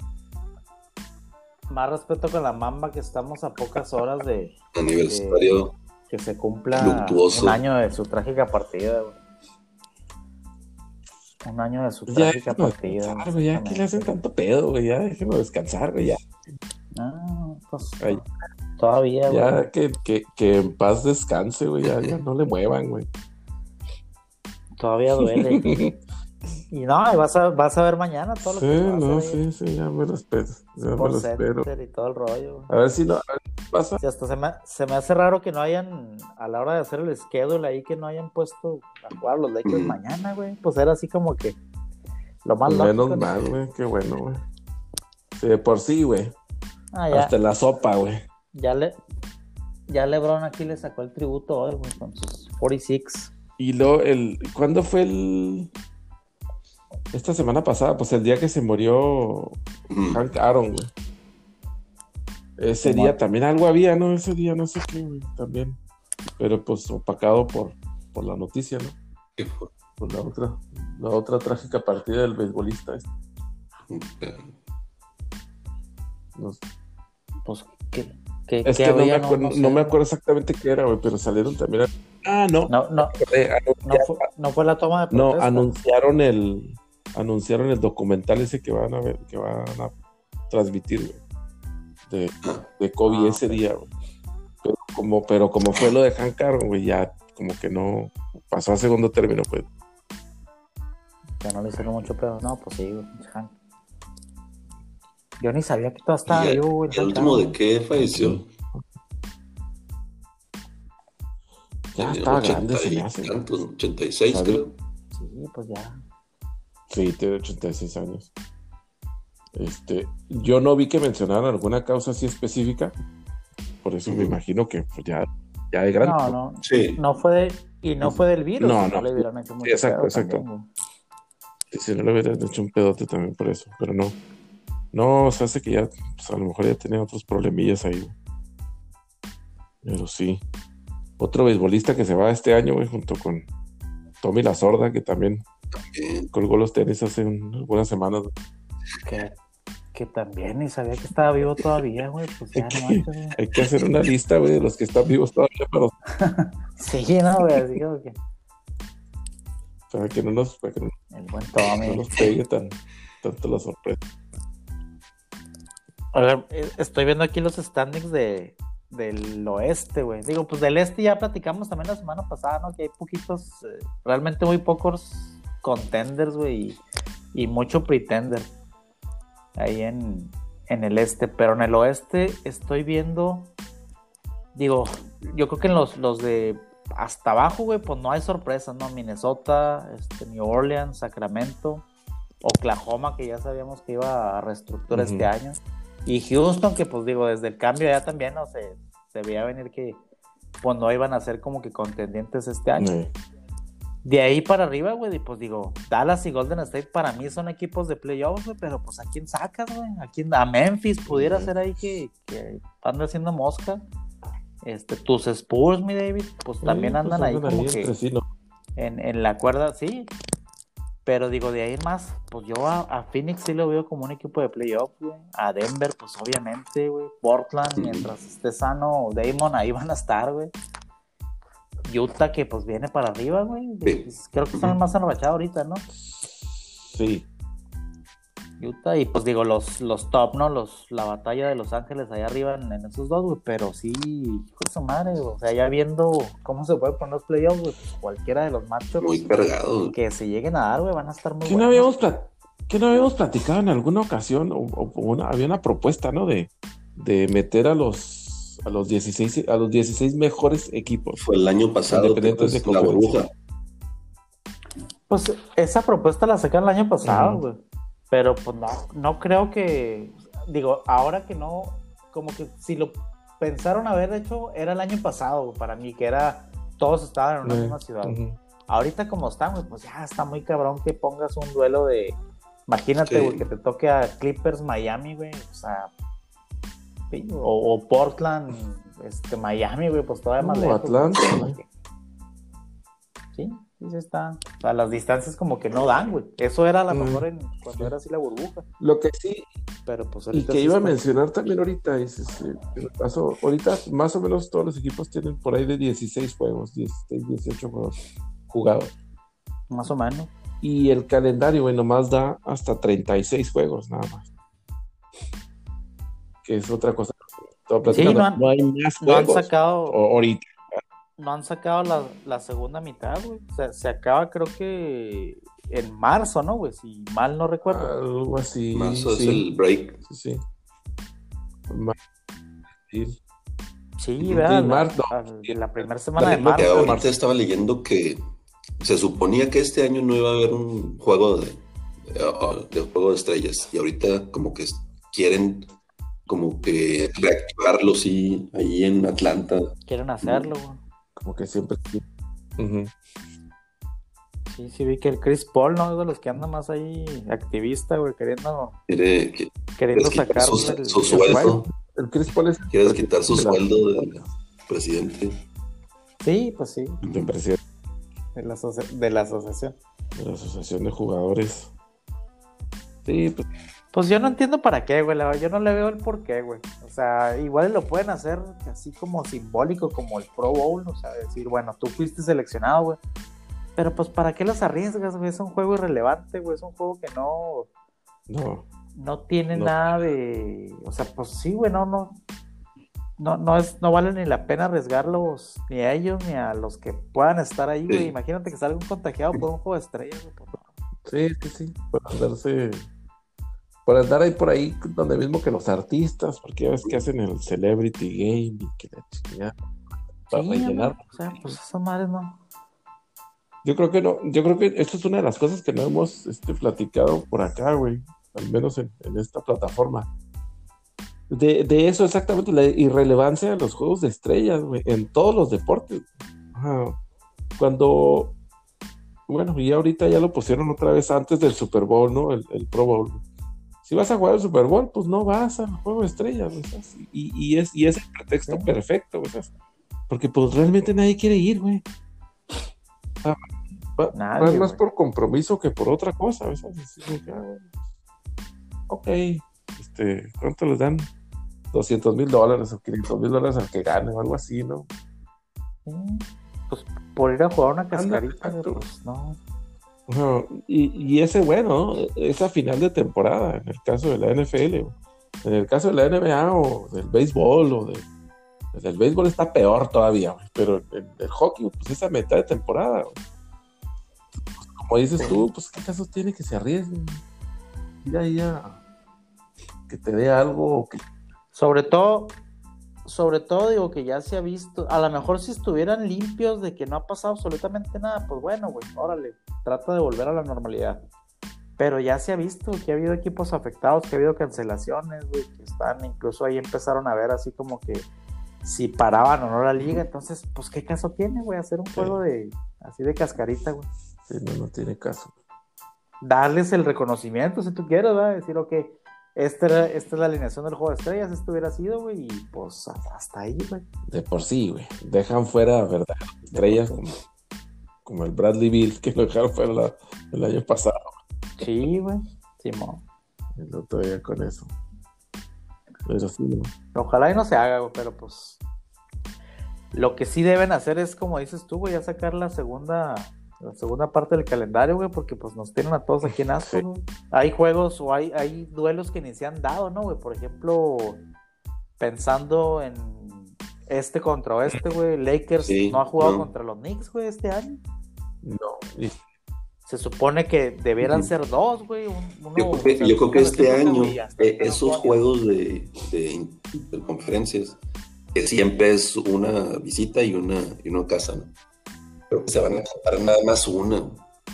más respeto con la mamba que estamos a pocas horas de aniversario. que se cumpla Luctuoso. un año de su trágica partida, güey. Un año de su Pues Ya trágica partida. descansar, güey, ya que le hacen tanto pedo, güey, ya déjenlo descansar, güey, ya, Ah, pues, Ay. todavía, güey. ya que, que, que en paz descanse, güey, ya, ya no le muevan, güey. Todavía duele. y no, y vas a, vas a ver mañana todo lo Sí, que a no, sí, sí, ya me lo espero, ya me por lo espero. y todo el rollo. A ver si no, a ver qué pasa. Sí, hasta se me, se me hace raro que no hayan, a la hora de hacer el schedule ahí, que no hayan puesto a jugar los Lakers Ujú. mañana, güey. Pues era así como que lo más Menos lógico. ¿no? mal, güey, qué bueno, güey. Sí, de por sí, güey, Ah, ya, hasta la sopa, güey. ya le, ya LeBron aquí le sacó el tributo hoy, güey, con sus 46. Y luego, el, ¿cuándo fue el...? Esta semana pasada, pues el día que se murió Mm. Hank Aaron, güey. Ese día también algo había, ¿no? Ese día no sé qué, güey, también. Pero pues opacado por, por la noticia, ¿no? ¿Qué fue? Por la otra, la otra trágica partida del beisbolista. este. No, Pues, ¿qué, qué, es qué que no me, no no, sé. me acuerdo exactamente qué era, güey, pero salieron también. a- Ah, no. No, no, eh, no, fue, no fue la toma de No, protesta. anunciaron el anunciaron el documental ese que van a ver, que van a transmitir, güey, de, de Kobe Ah, ese día, güey. Pero como, pero como fue lo de Hank Aaron, güey, ya como que no pasó a segundo término, pues. Ya no le hicieron mucho pedo. No, pues sí, güey, Hank. Yo ni sabía que todo estaba ¿Y el- vivo, güey. ¿El último de qué falleció? Ya Tenía estaba 80 grande, se me hace. tantos, 86 ¿Sabe? creo. Sí, pues ya. Sí, tiene 86 años. Este, yo no vi que mencionaran alguna causa así específica, por eso me imagino que pues, ya, ya de grande. No, no. Sí. No fue de, y no fue del virus. No, No, no. le hubieran hecho mucho exacto, exacto. también, si no le hubieran hecho un pedote también por eso, pero no. No, se hace que ya, pues, a lo mejor ya tenía otros problemillas ahí. Pero sí. Otro beisbolista que se va este año, güey, junto con Tommy La Sorda, que también colgó los tenis hace un- algunas semanas. Que, que también ni sabía que estaba vivo todavía, güey. Pues ya, no manches, güey. Hay que hacer una lista, güey, de los que están vivos todavía para, Sí, no, güey. Así como que para que no nos, para que no, el buen no Tommy. nos pegue tan, tanto la sorpresa. A ver, eh, estoy viendo aquí los standings de, del oeste, güey. Digo, pues del este ya platicamos también la semana pasada, ¿no? Que hay poquitos, eh, realmente muy pocos contenders, güey, y, y mucho pretender ahí en, en el este. Pero en el oeste estoy viendo, digo, yo creo que en los, los de hasta abajo, güey, pues no hay sorpresas, ¿no? Minnesota, este, New Orleans, Sacramento, Oklahoma, que ya sabíamos que iba a reestructurar este año. Y Houston, que pues digo, desde el cambio ya también, no sé, se veía venir que pues no iban a ser como que contendientes este año. De ahí para arriba, güey, y pues digo, Dallas y Golden State para mí son equipos de playoffs, güey, pero pues a quién sacas, güey, a quién, a Memphis pudiera ser ahí que, que anda haciendo mosca. Este, tus Spurs, mi David, pues también sí, andan pues ahí como que en, en la cuerda, sí. Pero digo, de ahí más, pues yo a, a Phoenix sí lo veo como un equipo de playoffs, güey. A Denver, pues obviamente, güey. Portland, mientras esté sano Damon, ahí van a estar, güey. Utah, que pues viene para arriba, güey. Sí. Pues, Creo que están más enrachados ahorita, ¿no? Sí. Utah, y pues digo, los, los top, ¿no? Los, la batalla de Los Ángeles allá arriba en, en esos dos, güey. Pero sí, hijo de su madre, güey. O sea, ya viendo cómo se puede poner los playoffs, güey, pues cualquiera de los matchups Muy cargado. que se lleguen a dar, güey, van a estar muy ¿Qué no, buenos. habíamos plat- qué no habíamos platicado en alguna ocasión? O, una, había una propuesta, ¿no? De, de meter a los, a los 16, a los 16 mejores equipos. Fue el año pasado, Independientes pues, de la burbuja. Pues esa propuesta la sacaron el año pasado, güey. Pero pues no, no creo que, digo, ahora que no, como que si lo pensaron haber hecho, era el año pasado, para mí, que era, todos estaban en una misma ciudad. Ahorita como güey, pues ya está muy cabrón que pongas un duelo de, imagínate, Sí. güey, que te toque a Clippers Miami, güey, o sea, o, o Portland, este, Miami, güey, pues todavía más O lejos. Atlanta. Sí, sí se está. O sea, las distancias como que no dan, güey. Eso era a lo Mm. mejor en, cuando era así la burbuja. Lo que sí, Pero pues y que sí iba a mencionar también ahorita, es, caso, ahorita más o menos todos los equipos tienen por ahí de 16 juegos, 16, 18 juegos jugados. Más o menos. Y el calendario, güey, nomás da hasta 36 juegos, nada más. Que es otra cosa. No han- no hay más No han juegos sacado, o- ahorita. No han sacado la, la segunda mitad, güey. O sea, se acaba creo que en marzo, ¿no, güey? Si mal no recuerdo. Algo así. Marzo es el break. sí, sí. Sí. sí, ¿verdad? marzo. La, la- primera semana de marzo. Que ahorita estaba leyendo que se suponía que este año no iba a haber un juego de, de, de juego de estrellas. Y ahorita como que quieren como que reactivarlo, sí, ahí en Atlanta. Quieren hacerlo, güey. Como que siempre. sí. Sí, sí, vi que el Chris Paul, ¿no? Es de los que anda más ahí activista, güey, queriendo, Quiere, que- queriendo sacar su, el, su el sueldo. El Chris Paul es. Quieres quitar su sueldo del presidente. Sí, pues sí, del presidente de la, asoci- de la asociación. de la Asociación de Jugadores. Sí, pues. Pues yo no entiendo para qué, güey. Yo no le veo el por qué, güey. O sea, igual lo pueden hacer así como simbólico, como el Pro Bowl. O sea, decir, bueno, tú fuiste seleccionado, güey. Pero pues, ¿para qué los arriesgas, güey? Es un juego irrelevante, güey. Es un juego que no, No. no tiene No. nada de. O sea, pues sí, güey, no, no. No, no, es, no vale ni la pena arriesgarlos ni a ellos ni a los que puedan estar ahí, güey. Sí. Imagínate que salga un contagiado por un juego de estrellas, güey. por favor. Sí, sí, sí. Por andarse. Por andar ahí por ahí, donde mismo que los artistas, porque ya ves que hacen el Celebrity Game y que la chingada. Para Sí, rellenar. O sea, pues esas madres no. Yo creo que no, yo creo que esto es una de las cosas que no hemos este, platicado por acá, güey. Al menos en, en esta plataforma. De, de eso exactamente, la irrelevancia de los juegos de estrellas, güey, en todos los deportes. Cuando, bueno, y ahorita ya lo pusieron otra vez antes del Super Bowl, ¿no? El, el Pro Bowl. Si vas a jugar el Super Bowl, pues no vas al juego de estrellas. Y, y es, y es el pretexto Sí. perfecto, güey. Porque pues realmente nadie quiere ir, güey. Ah, va- Nadie, más, por compromiso que por otra cosa, güey, ah, bueno, ok, este, ¿cuánto les dan? 200 mil dólares o 500 mil dólares al que gane o algo así, ¿no? Mm, Pues por ir a jugar una Anda, cascarita, exacto. pues no. Y, ese, bueno, ¿no? esa final de temporada, en el caso de la NFL, en el caso de la NBA o del béisbol o de, del béisbol está peor todavía, pero en el hockey, pues esa mitad de temporada, güey. como dices tú, pues qué caso tiene que se arriesguen. Ir ahí a que te dé algo, Sobre todo, sobre todo digo que ya se ha visto, a lo mejor si estuvieran limpios de que no ha pasado absolutamente nada, pues bueno, güey, órale, trata de volver a la normalidad. Pero ya se ha visto que ha habido equipos afectados, que ha habido cancelaciones, güey, que están, incluso ahí empezaron a ver así como que si paraban o no la liga, entonces, pues, ¿qué caso tiene, güey? Hacer un juego de, así de cascarita, güey. Sí, no, no tiene caso. Darles el reconocimiento, si tú quieres, ¿verdad? Decir, ok, esta, era- esta es la alineación del juego de estrellas, esto hubiera sido, güey, y pues hasta ahí, güey. De por sí, güey. Dejan fuera, ¿verdad? Estrellas como, como el Bradley Bill, que lo dejaron fuera la- el año pasado. Sí, güey. Simón. El otro día con eso. Pero sí, ¿no? Ojalá y no se haga, güey, pero pues. Lo que sí deben hacer es, como dices tú, güey, ya sacar la segunda. La segunda parte del calendario, güey, porque pues nos tienen a todos aquí en Sí. güey. Hay juegos o hay, hay duelos que ni se han dado, ¿no, güey? Por ejemplo, pensando en este contra oeste, güey, Lakers Sí, no ha jugado no. contra los Knicks, güey, este año. No. Se supone que debieran ser dos, güey. un- uno, Yo creo o que, sea, yo creo que este año, eh, no esos juegos de, de, de conferencias, que siempre es una visita y una, y una casa, ¿no? Creo que se van a aceptar nada más una,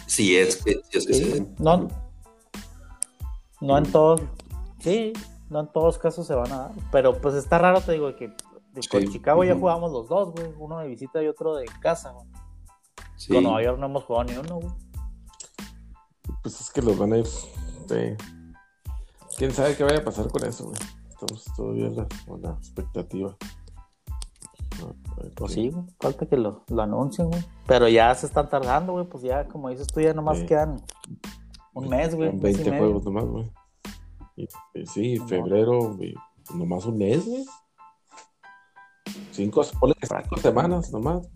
si es que, si es que se Sí, no, no en todos, sí, no en todos casos se van a dar, pero pues está raro, te digo, que de- con Sí. Chicago ya jugamos los dos, güey, uno de visita y otro de casa, güey. Sí. Con Nueva York no hemos jugado ni uno, güey. Pues es que los van a ir. sí. ¿Quién sabe qué vaya a pasar con eso, güey? Estamos todavía en la, con la expectativa. Pues qué- sí, güey, falta que lo, lo anuncien, güey. Pero ya se están tardando, güey, pues ya, como dices tú, ya nomás Sí. quedan un mes, güey. Son un mes y 20 medio. juegos nomás, güey. Y, y sí, febrero, güey, nomás un mes, güey. Cinco, ponle que cinco semanas nomás.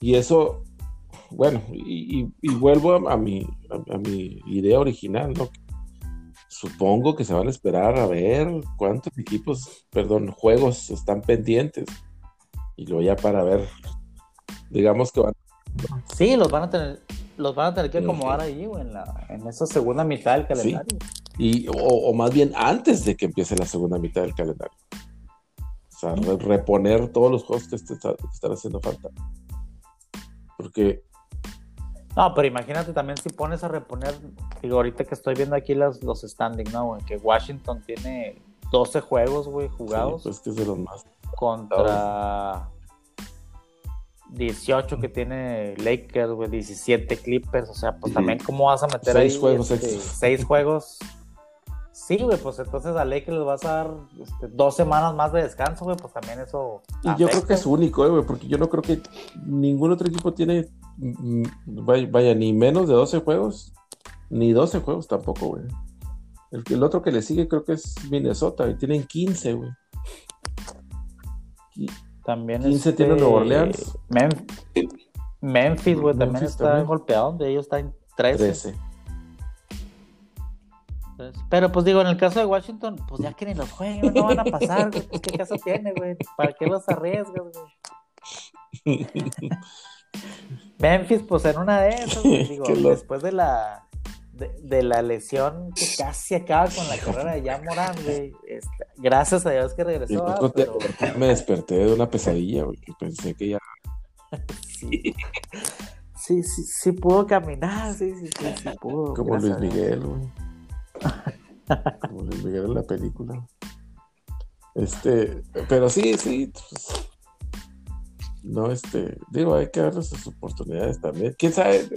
Y eso, bueno, y, y- y vuelvo a, a mi, a, a mi idea original, ¿no? Supongo que se van a esperar a ver cuántos equipos, perdón, juegos están pendientes. Y luego ya para ver, digamos que van Sí, los van a tener, los van a tener que acomodar ahí, güey, en, la, en esa segunda mitad del calendario. Y, o, o más bien antes de que empiece la segunda mitad del calendario. O sea, re- reponer todos los juegos que, este- que están haciendo falta. Porque, No, pero imagínate también si pones a reponer, digo, ahorita que estoy viendo aquí las, los standings, ¿no, güey? Que Washington tiene 12 juegos, güey, jugados sí, pues que es de los más. contra 18 que tiene Lakers, güey, 17 Clippers, o sea, pues también cómo vas a meter Seis ahí juegos este, seis juegos. Sí, güey, pues entonces a Lakers les vas a dar este, dos semanas más de descanso, güey, pues también eso. Y yo creo que es único, eh, güey, porque yo no creo que ningún otro equipo tiene, vaya, vaya, ni menos de 12 juegos, ni 12 juegos tampoco, güey. El, el otro que le sigue creo que es Minnesota, y tienen 15, güey. También 15 este, tiene Nueva Orleans. Mem- Memphis, güey, también Memphis está también. golpeado, de ellos está en 13. 13. Pero pues digo, en el caso de Washington, pues ya que ni los jueguen, no van a pasar, güey. ¿Qué caso tiene, güey? ¿Para qué los arriesgas, güey? Memphis, pues en una de esas, güey, digo, después de la de, de la lesión que casi acaba con la carrera de Jan Morán, güey. este, gracias a Dios que regresó, ah, pero me desperté de una pesadilla, güey. Pensé que ya. sí, sí, sí, sí pudo caminar, sí, sí, sí, sí pudo. Como Luis. Miguel, güey. Como Luis Miguel en la película. Este, pero sí, sí. pues, no, este, digo, hay que darle sus oportunidades también. Quién sabe,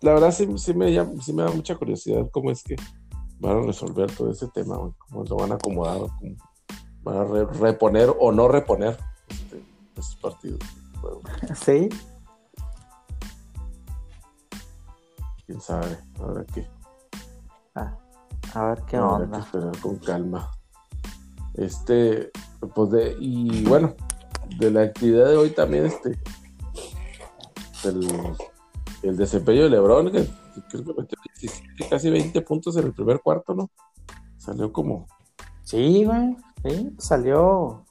la verdad sí, sí me, llama- sí me da mucha curiosidad cómo es que van a resolver todo ese tema, güey. Cómo lo van a acomodar, cómo van a re- reponer o no reponer este, esos partidos. Bueno, Sí, quién sabe, ahora que. Ah, a ver qué Habrá que onda. esperar con calma. Este, pues de, y bueno, de la actividad de hoy también, este, el, el desempeño de Lebron, que, creo que metió 17, casi 20 puntos en el primer cuarto, ¿no? Salió como, Sí, güey, sí, salió,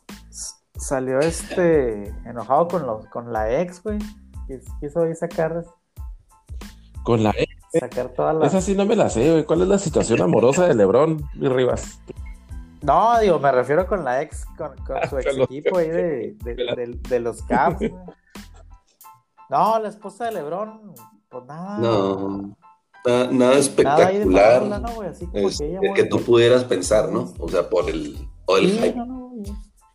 salió este, enojado con los, con la ex, güey, Quis- quiso ahí sacar, con la E. sacar toda la... Esa sí no me la sé, güey. ¿Cuál es la situación amorosa de Lebron y Rivas? No, digo, me refiero con la ex, con, con su ex equipo ahí de, de, de- de los Caps, güey. No, la esposa de Lebron, pues nada. No, nada, nada Nada ahí de espectacular farándula, ¿no, güey? Así como que ella, que, tú pudieras pensar, ¿no? O sea, por el, o el Sí, hype. no, no.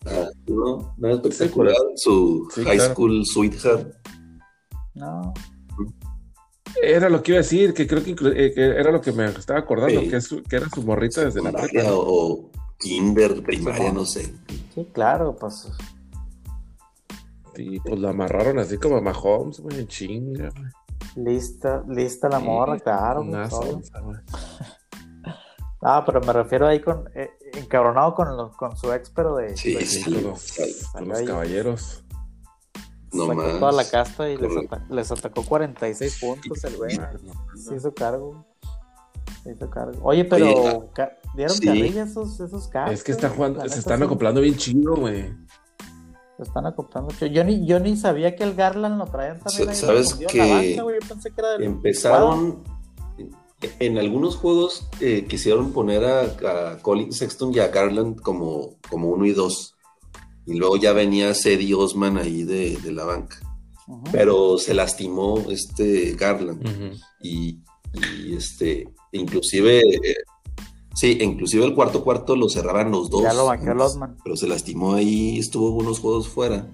Nada, no, nada espectacular. Su Sí, high claro. school sweetheart. No. Era lo que iba a decir, que creo que, eh, que era lo que me estaba acordando, Sí. que, es era su morrita desde la prepa. o kinder, primaria, no sé. Sí, claro, pues. Y pues la amarraron así como a Mahomes, güey, en chinga, güey. Lista, lista la morra, Sí, claro. una pues, güey. Ah, pero me refiero ahí con. eh, encabronado con, lo- con su ex, pero de. Sí, de- Sí, sí, con los, con los caballeros. No sacó más. toda la casta y les, ata- les atacó 46 puntos el güey. Se hizo cargo. Se hizo cargo. Oye, pero Oye, ca- dieron sí. carrilla esos, esos casos. Es que está jugando, se están acoplando bien chido, güey. Se están acoplando. Yo- Yo ni, yo ni sabía que el Garland lo traían también sabes que banca, güey. Yo pensé que era del Empezaron. En algunos juegos eh, quisieron poner a, a Colin Sexton y a Garland como, como uno y dos. Y luego ya venía Cedi Osman ahí de, de la banca. Pero se lastimó este Garland. Y, este inclusive eh, sí inclusive el cuarto cuarto lo cerraban los dos Ya lo banqueó el Osman. pero se lastimó ahí estuvo unos juegos fuera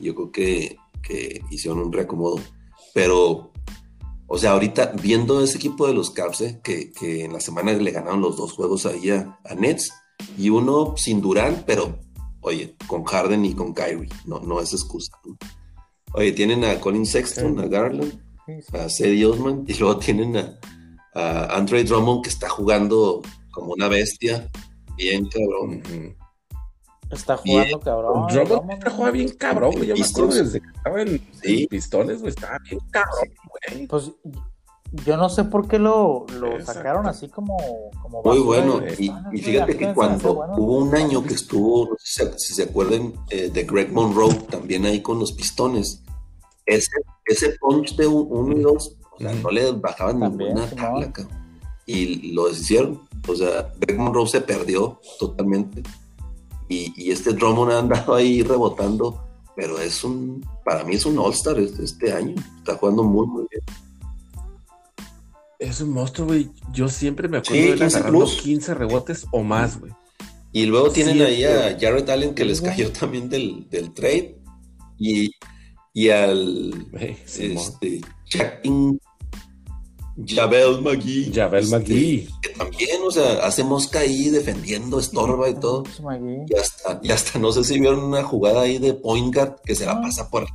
yo creo que, que hicieron un reacomodo pero o sea ahorita viendo ese equipo de los Caps eh, que, que en la semana le ganaron los dos juegos ahí a, a Nets y uno sin Durán pero oye con Harden y con Kyrie no, no es excusa ¿no? oye tienen a Colin Sexton Sí. a Garland Sí, sí. a Cedi Osman y luego tienen a, a Andre Drummond que está jugando como una bestia, bien cabrón. Está jugando cabrón. Drummond siempre juega bien cabrón, güey. Yo me Pistons. acuerdo desde que estaba en, Sí. en Pistones, güey. Estaba bien cabrón, güey. Pues yo no sé por qué lo, lo sacaron así como, como Muy bueno. Y, fíjate que cuando bueno. hubo un año que estuvo, no sé si se, si se acuerdan, eh, de Greg Monroe también ahí con los pistones, ese, ese punch de un- uno y dos, o sea, no le bajaban También, ninguna tabla, cabrón. Y lo deshicieron. O sea, Greg Monroe se perdió totalmente. Y, y este Drummond ha andado ahí rebotando, pero es un, para mí es un All-Star este, este año. Está jugando muy, muy bien. Es un monstruo, güey. Yo siempre me acuerdo Sí, de él 15 agarrando plus. 15 rebotes o más, güey. Y luego tienen Sí, ahí a Jared Allen que les cayó también del, del trade. Y, y al Simón. este, Javel McGee. Javel este, McGee. Que también, o sea, hace mosca ahí defendiendo, estorba y todo. Y hasta, y hasta no sé si vieron una jugada ahí de point guard que se la Ah. pasa por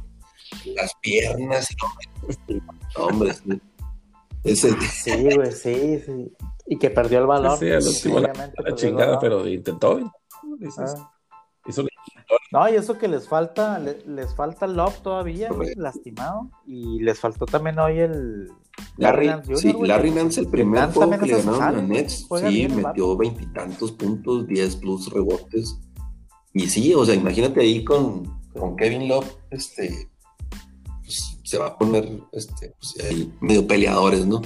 las piernas. Y no, hombre, sí. ese, Sí, güey, sí, sí. Y que perdió el balón. Sí, al último la, la chingada, pero intentó. Dices, Ah. hizo- No, y eso que les falta, le- les falta Love todavía, güey, lastimado. Y les faltó también hoy el Larry, Nance sí, Larry Nance, el primer Nance juego que le ganaron a Nets, sí, metió veintitantos puntos, 10 plus rebotes. Y sí, o sea, imagínate ahí con, con Kevin Love, este, pues, se va a poner, este, pues, ahí medio peleadores, ¿no?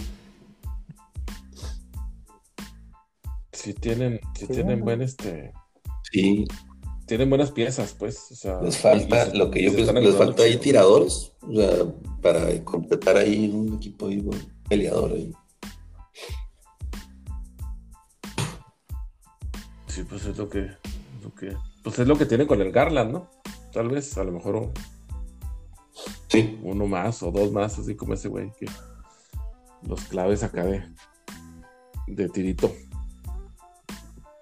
Sí tienen, sí Sí, tienen buen este, Sí, tienen buenas piezas, pues. O sea, les falta, y lo que yo pienso, les falta ahí tiradores, o sea, para completar ahí un equipo ahí, bueno, peleador ahí. Sí, pues es lo que, lo que, pues es lo que tienen con el Garland, ¿no? Tal vez, a lo mejor un- Sí, uno más o dos más, así como ese güey, que los claves acá de, de tirito.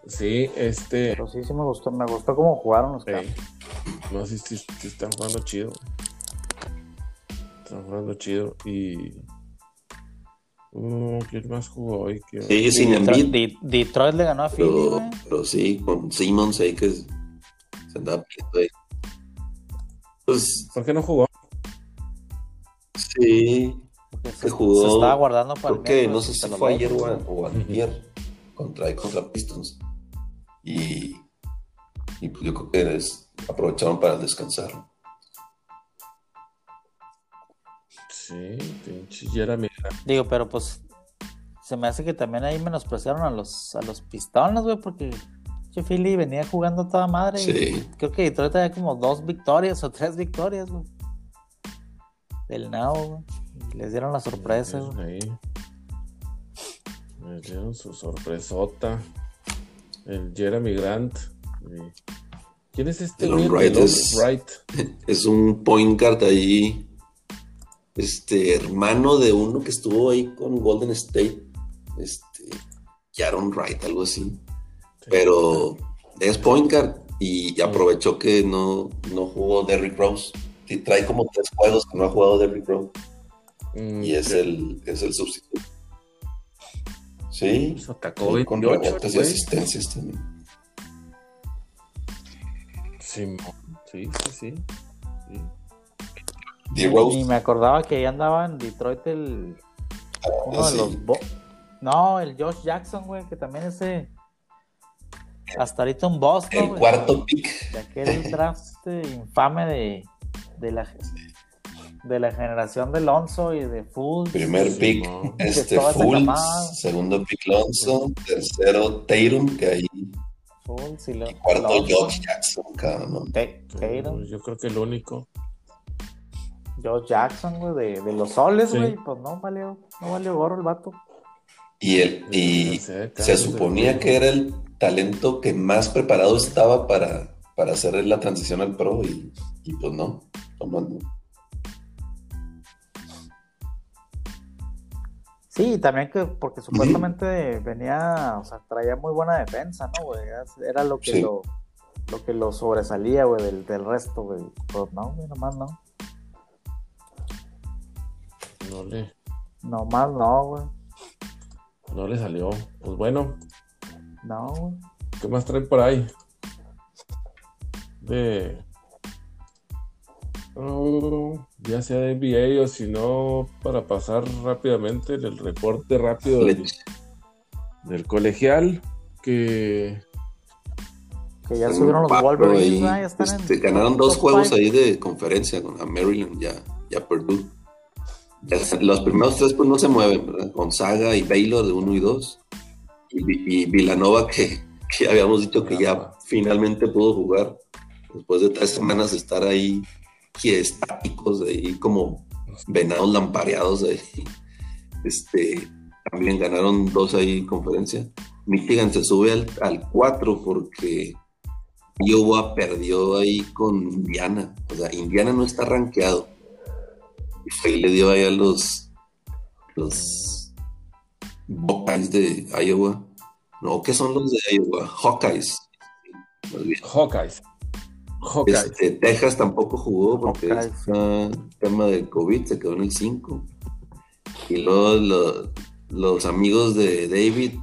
Sí, este, Pero sí, sí me gustó, me gustó cómo jugaron los Ey. Caps. No, sí, sí, sí están jugando chido. Están jugando chido. Y. Uh, ¿Quién más jugó hoy? ¿Qué- sí, sin Detroit, Embiid, De- Detroit le ganó a Philly, pero, sí, con Simmons ahí que se andaba peleando ahí. Pues ¿Por qué no jugó? sí, porque se, jugó- se estaba guardando para creo el no sé si fue ayer o, o antier contra, contra Pistons. Y, y pues yo creo que es- aprovecharon para descansar. Sí, pinche Jeremy. Digo, pero pues se me hace que también ahí menospreciaron a los, a los pistones, güey, porque Philly venía jugando toda madre. y Sí. creo que Detroit tenía como dos victorias o tres victorias, güey. Del Now, güey. Les dieron la sorpresa, güey. Me dieron su sorpresota. El Jeremy Grant. Eh, ¿Quién es este? Güey? Wright es- Wright. Es un point guard ahí, este, hermano de uno que estuvo ahí con Golden State, este, Jaron Wright, algo así. Pero es point guard y aprovechó que no, no jugó Derrick Rose. Sí, trae como tres juegos que no ha jugado Derrick Rose Mm, y es el, es el sustituto. Sí, pues atacó y con 28, rebotes y asistencias también. Sí, sí, sí, sí. sí. D. Rose, Ni me acordaba que ahí andaba en Detroit el. Uno ah, de sí. los. Bo- no, el Josh Jackson, güey, que también ese. Hasta ahorita un boss, ¿no, el güey? cuarto pick. De aquel draft eh, infame de, de la de la generación de Alonso y de Fultz. Primer pick, no. este Fultz, segundo pick Lonzo, tercero Tatum, que ahí, Fultz y lo- y cuarto Alonso, Josh Jackson, cabrón. Tatum, pues yo creo que el único. Josh Jackson, güey, de, de los soles, Sí. güey. Pues no valió, no valió gorro el vato. Y, el, y No sé, se suponía que era el talento que más preparado estaba para, para hacer la transición al pro y, y pues no, nomás no. Sí, también que porque supuestamente venía, o sea, traía muy buena defensa, ¿no, güey? Era- Era lo que Sí. lo lo que lo sobresalía, güey, del, del resto, güey. Pues no, güey, nomás no. No le, Nomás no, güey. no le salió. Pues bueno, No, güey. ¿qué más traen por ahí? De. Oh, ya sea de NBA o si no, para pasar rápidamente el reporte rápido del, del colegial que Que ya subieron los Wolverines, ahí, ¿verdad? Ya están este, en ganaron dos juegos five. ahí de conferencia con a Maryland, ya, ya Purdue. Ya los primeros tres pues no se mueven, ¿verdad? Gonzaga y Baylor de uno y dos. Y, y Villanova que, que habíamos dicho que ya finalmente pudo jugar después de tres semanas de estar ahí estáticos, ahí como venados lampareados ahí. Este, también ganaron dos ahí en conferencia. Michigan se sube al, al 4 porque Iowa perdió ahí con Indiana. O sea, Indiana no está rankeado. Y fue y le dio ahí a los, los Buckeyes de Iowa. No, ¿qué son los de Iowa? Hawkeyes. Hawkeyes. Este, Texas tampoco jugó porque Hawkeyes. está tema de COVID, se quedó en el 5. Y luego lo- los amigos de David,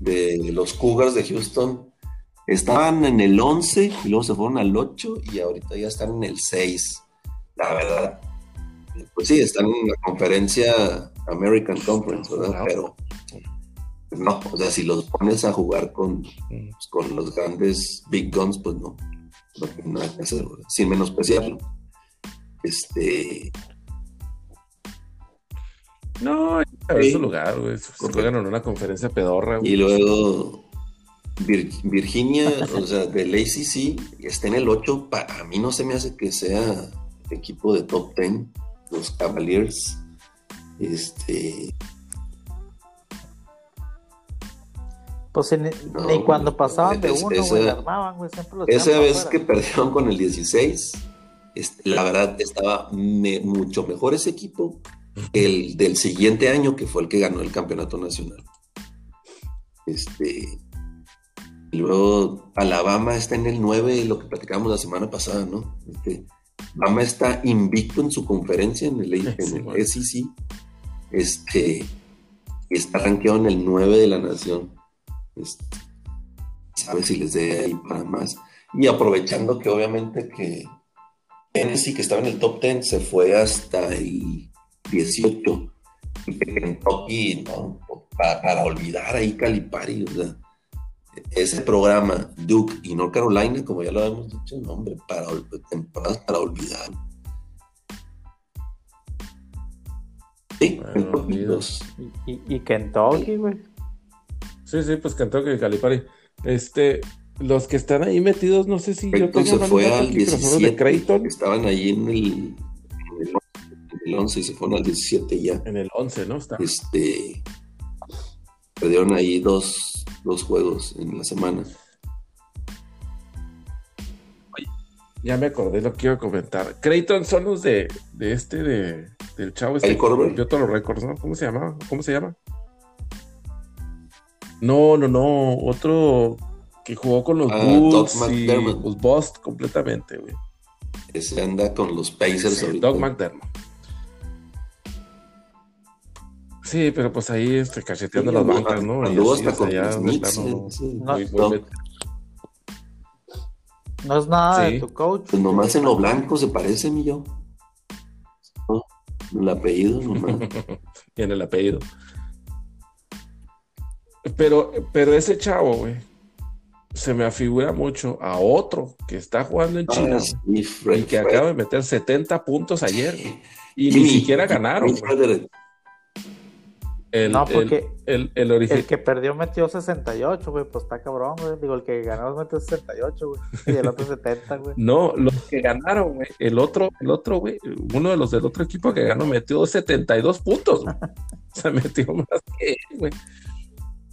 de los Cougars de Houston, estaban en el 11 y luego se fueron al 8 y ahorita ya están en el 6. La verdad. Pues sí, están en la conferencia American Conference, ¿verdad? Pero no, o sea, si los pones a jugar con, pues, con los grandes Big Guns, pues no, no tiene nada que hacer, ¿verdad? sin menospreciarlo. Este, No, a Sí. su lugar, güey. Juegan en una conferencia pedorra, güey. y luego Vir- Virginia, o sea, del ACC, está en el 8. Para mí no se me hace que sea equipo de top 10, los Cavaliers. Este, Pues ni, No, ni cuando pasaban de uno, esa- güey, armaban, güey, siempre los Esa vez que perdieron con el 16, este, la verdad estaba me- mucho mejor ese equipo que el del siguiente año, que fue el que ganó el campeonato nacional. Este, y luego Alabama está en el 9, y lo que platicábamos la semana pasada, ¿no? Este, Alabama está invicto en su conferencia en el, en Sí, el bueno. SEC. Este, y está rankeado en el 9 de la nación. Este, sabe si les dé ahí para más. Y aprovechando que obviamente que Tennessee, que estaba en el top 10, se fue hasta el 18. Y que Kentucky, ¿no? Para, para olvidar ahí Calipari, o sea, ese programa, Duke y North Carolina, como ya lo habíamos dicho, no, hombre, para, temporadas para olvidar. Sí, Y, y, y Kentucky, güey. Sí, sí, pues cantó que Calipari. Este, los que están ahí metidos, no sé si yo Creighton tengo se fue al aquí, pero son los 17. de Creighton Estaban ahí en el, en el, en el 11 y se fueron al 17 ya. en el 11, ¿no? Está. Este. perdieron ahí dos, dos juegos en la semana. Ya me acordé lo que iba a comentar. Creighton son los de, de este, de, del chavo este ¿El rompió todos los récords, ¿no? ¿Cómo se llama? ¿Cómo se llama? No, no, no. Otro que jugó con los Ah, Bulls Doug y los Bust completamente, güey. Ese anda con los Pacers Sí, ahorita. Doug McDermott. Sí, pero pues ahí este, cacheteando Sí, las bancas, ¿no? Y anduvo hasta con ya los Knicks, plano, sí, sí. No, muy- no. No es nada Sí. de tu coach. Pues nomás en lo blanco se parece, mi yo. No, el apellido nomás. y en el apellido. Pero, pero ese chavo, güey, se me afigura mucho a otro que está jugando en China Ah, sí, Fred- y que Fred- acaba de meter 70 puntos ayer y ni siquiera ganaron. El, No, el- porque el, el origen- el que perdió metió 68, güey. Pues está cabrón, güey. Digo, el que ganó metió 68, güey. Y el otro 70, güey. No, los que ganaron, güey. El otro, el otro, güey, uno de los del otro equipo que ganó metió 72 puntos, güey. O sea, metió más que él, güey.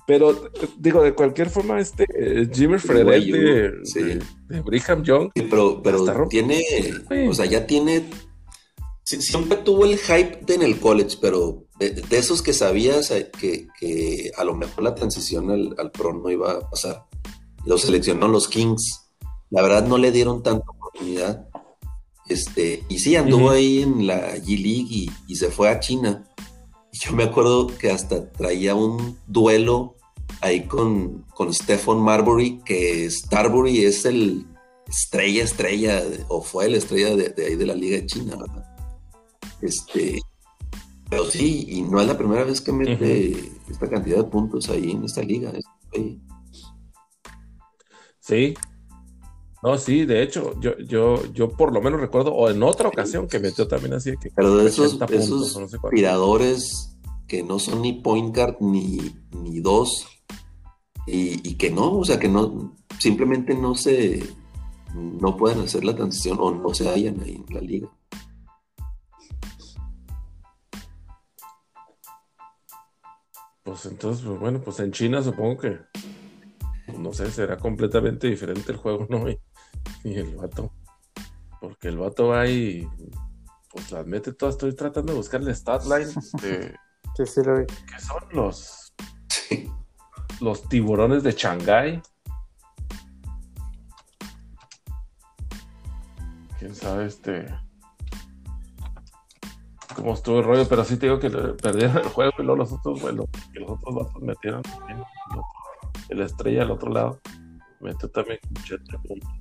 Pero, digo, de cualquier forma, este eh, Jimmy Fredette de, sí. de- de Brigham Young, Sí, Pero, pero tiene, Sí. o sea, ya tiene, siempre tuvo el hype de en el college, pero de, de esos que sabías eh, que, que a lo mejor la transición al, al pro no iba a pasar. Lo seleccionaron los Kings. La verdad no le dieron tanta oportunidad. Este, y sí, anduvo ahí en la G League y, y se fue a China. Y yo me acuerdo que hasta traía un duelo ahí con, con Stephen Marbury, que Starbury es el estrella, estrella, o fue la estrella de, de ahí de la Liga de China, ¿verdad? Este, pero sí, y no es la primera vez que mete esta cantidad de puntos ahí en esta liga. oye, sí. No, sí, de hecho, yo, yo, yo por lo menos recuerdo, o en otra ocasión que metió también así que Pero de esos, 80 puntos, esos no sé cuánto. tiradores que no son ni point guard ni, ni dos, y, y que no, o sea, que no, simplemente no se, no pueden hacer la transición o no se hallan ahí en la liga. Pues entonces, pues, bueno, pues en China supongo que, no sé, será completamente diferente el juego, ¿no? Y, y el vato, porque el vato va y pues las mete todas. Estoy tratando de buscar el stat line de Sí, sí, lo vi. que son los, los tiburones de Shanghái. Quién sabe, este. Cómo estuvo el rollo, pero sí te digo que perdieron el juego y luego los otros, bueno, que los otros vatos metieron también. El estrella al otro lado metió también 80 puntos.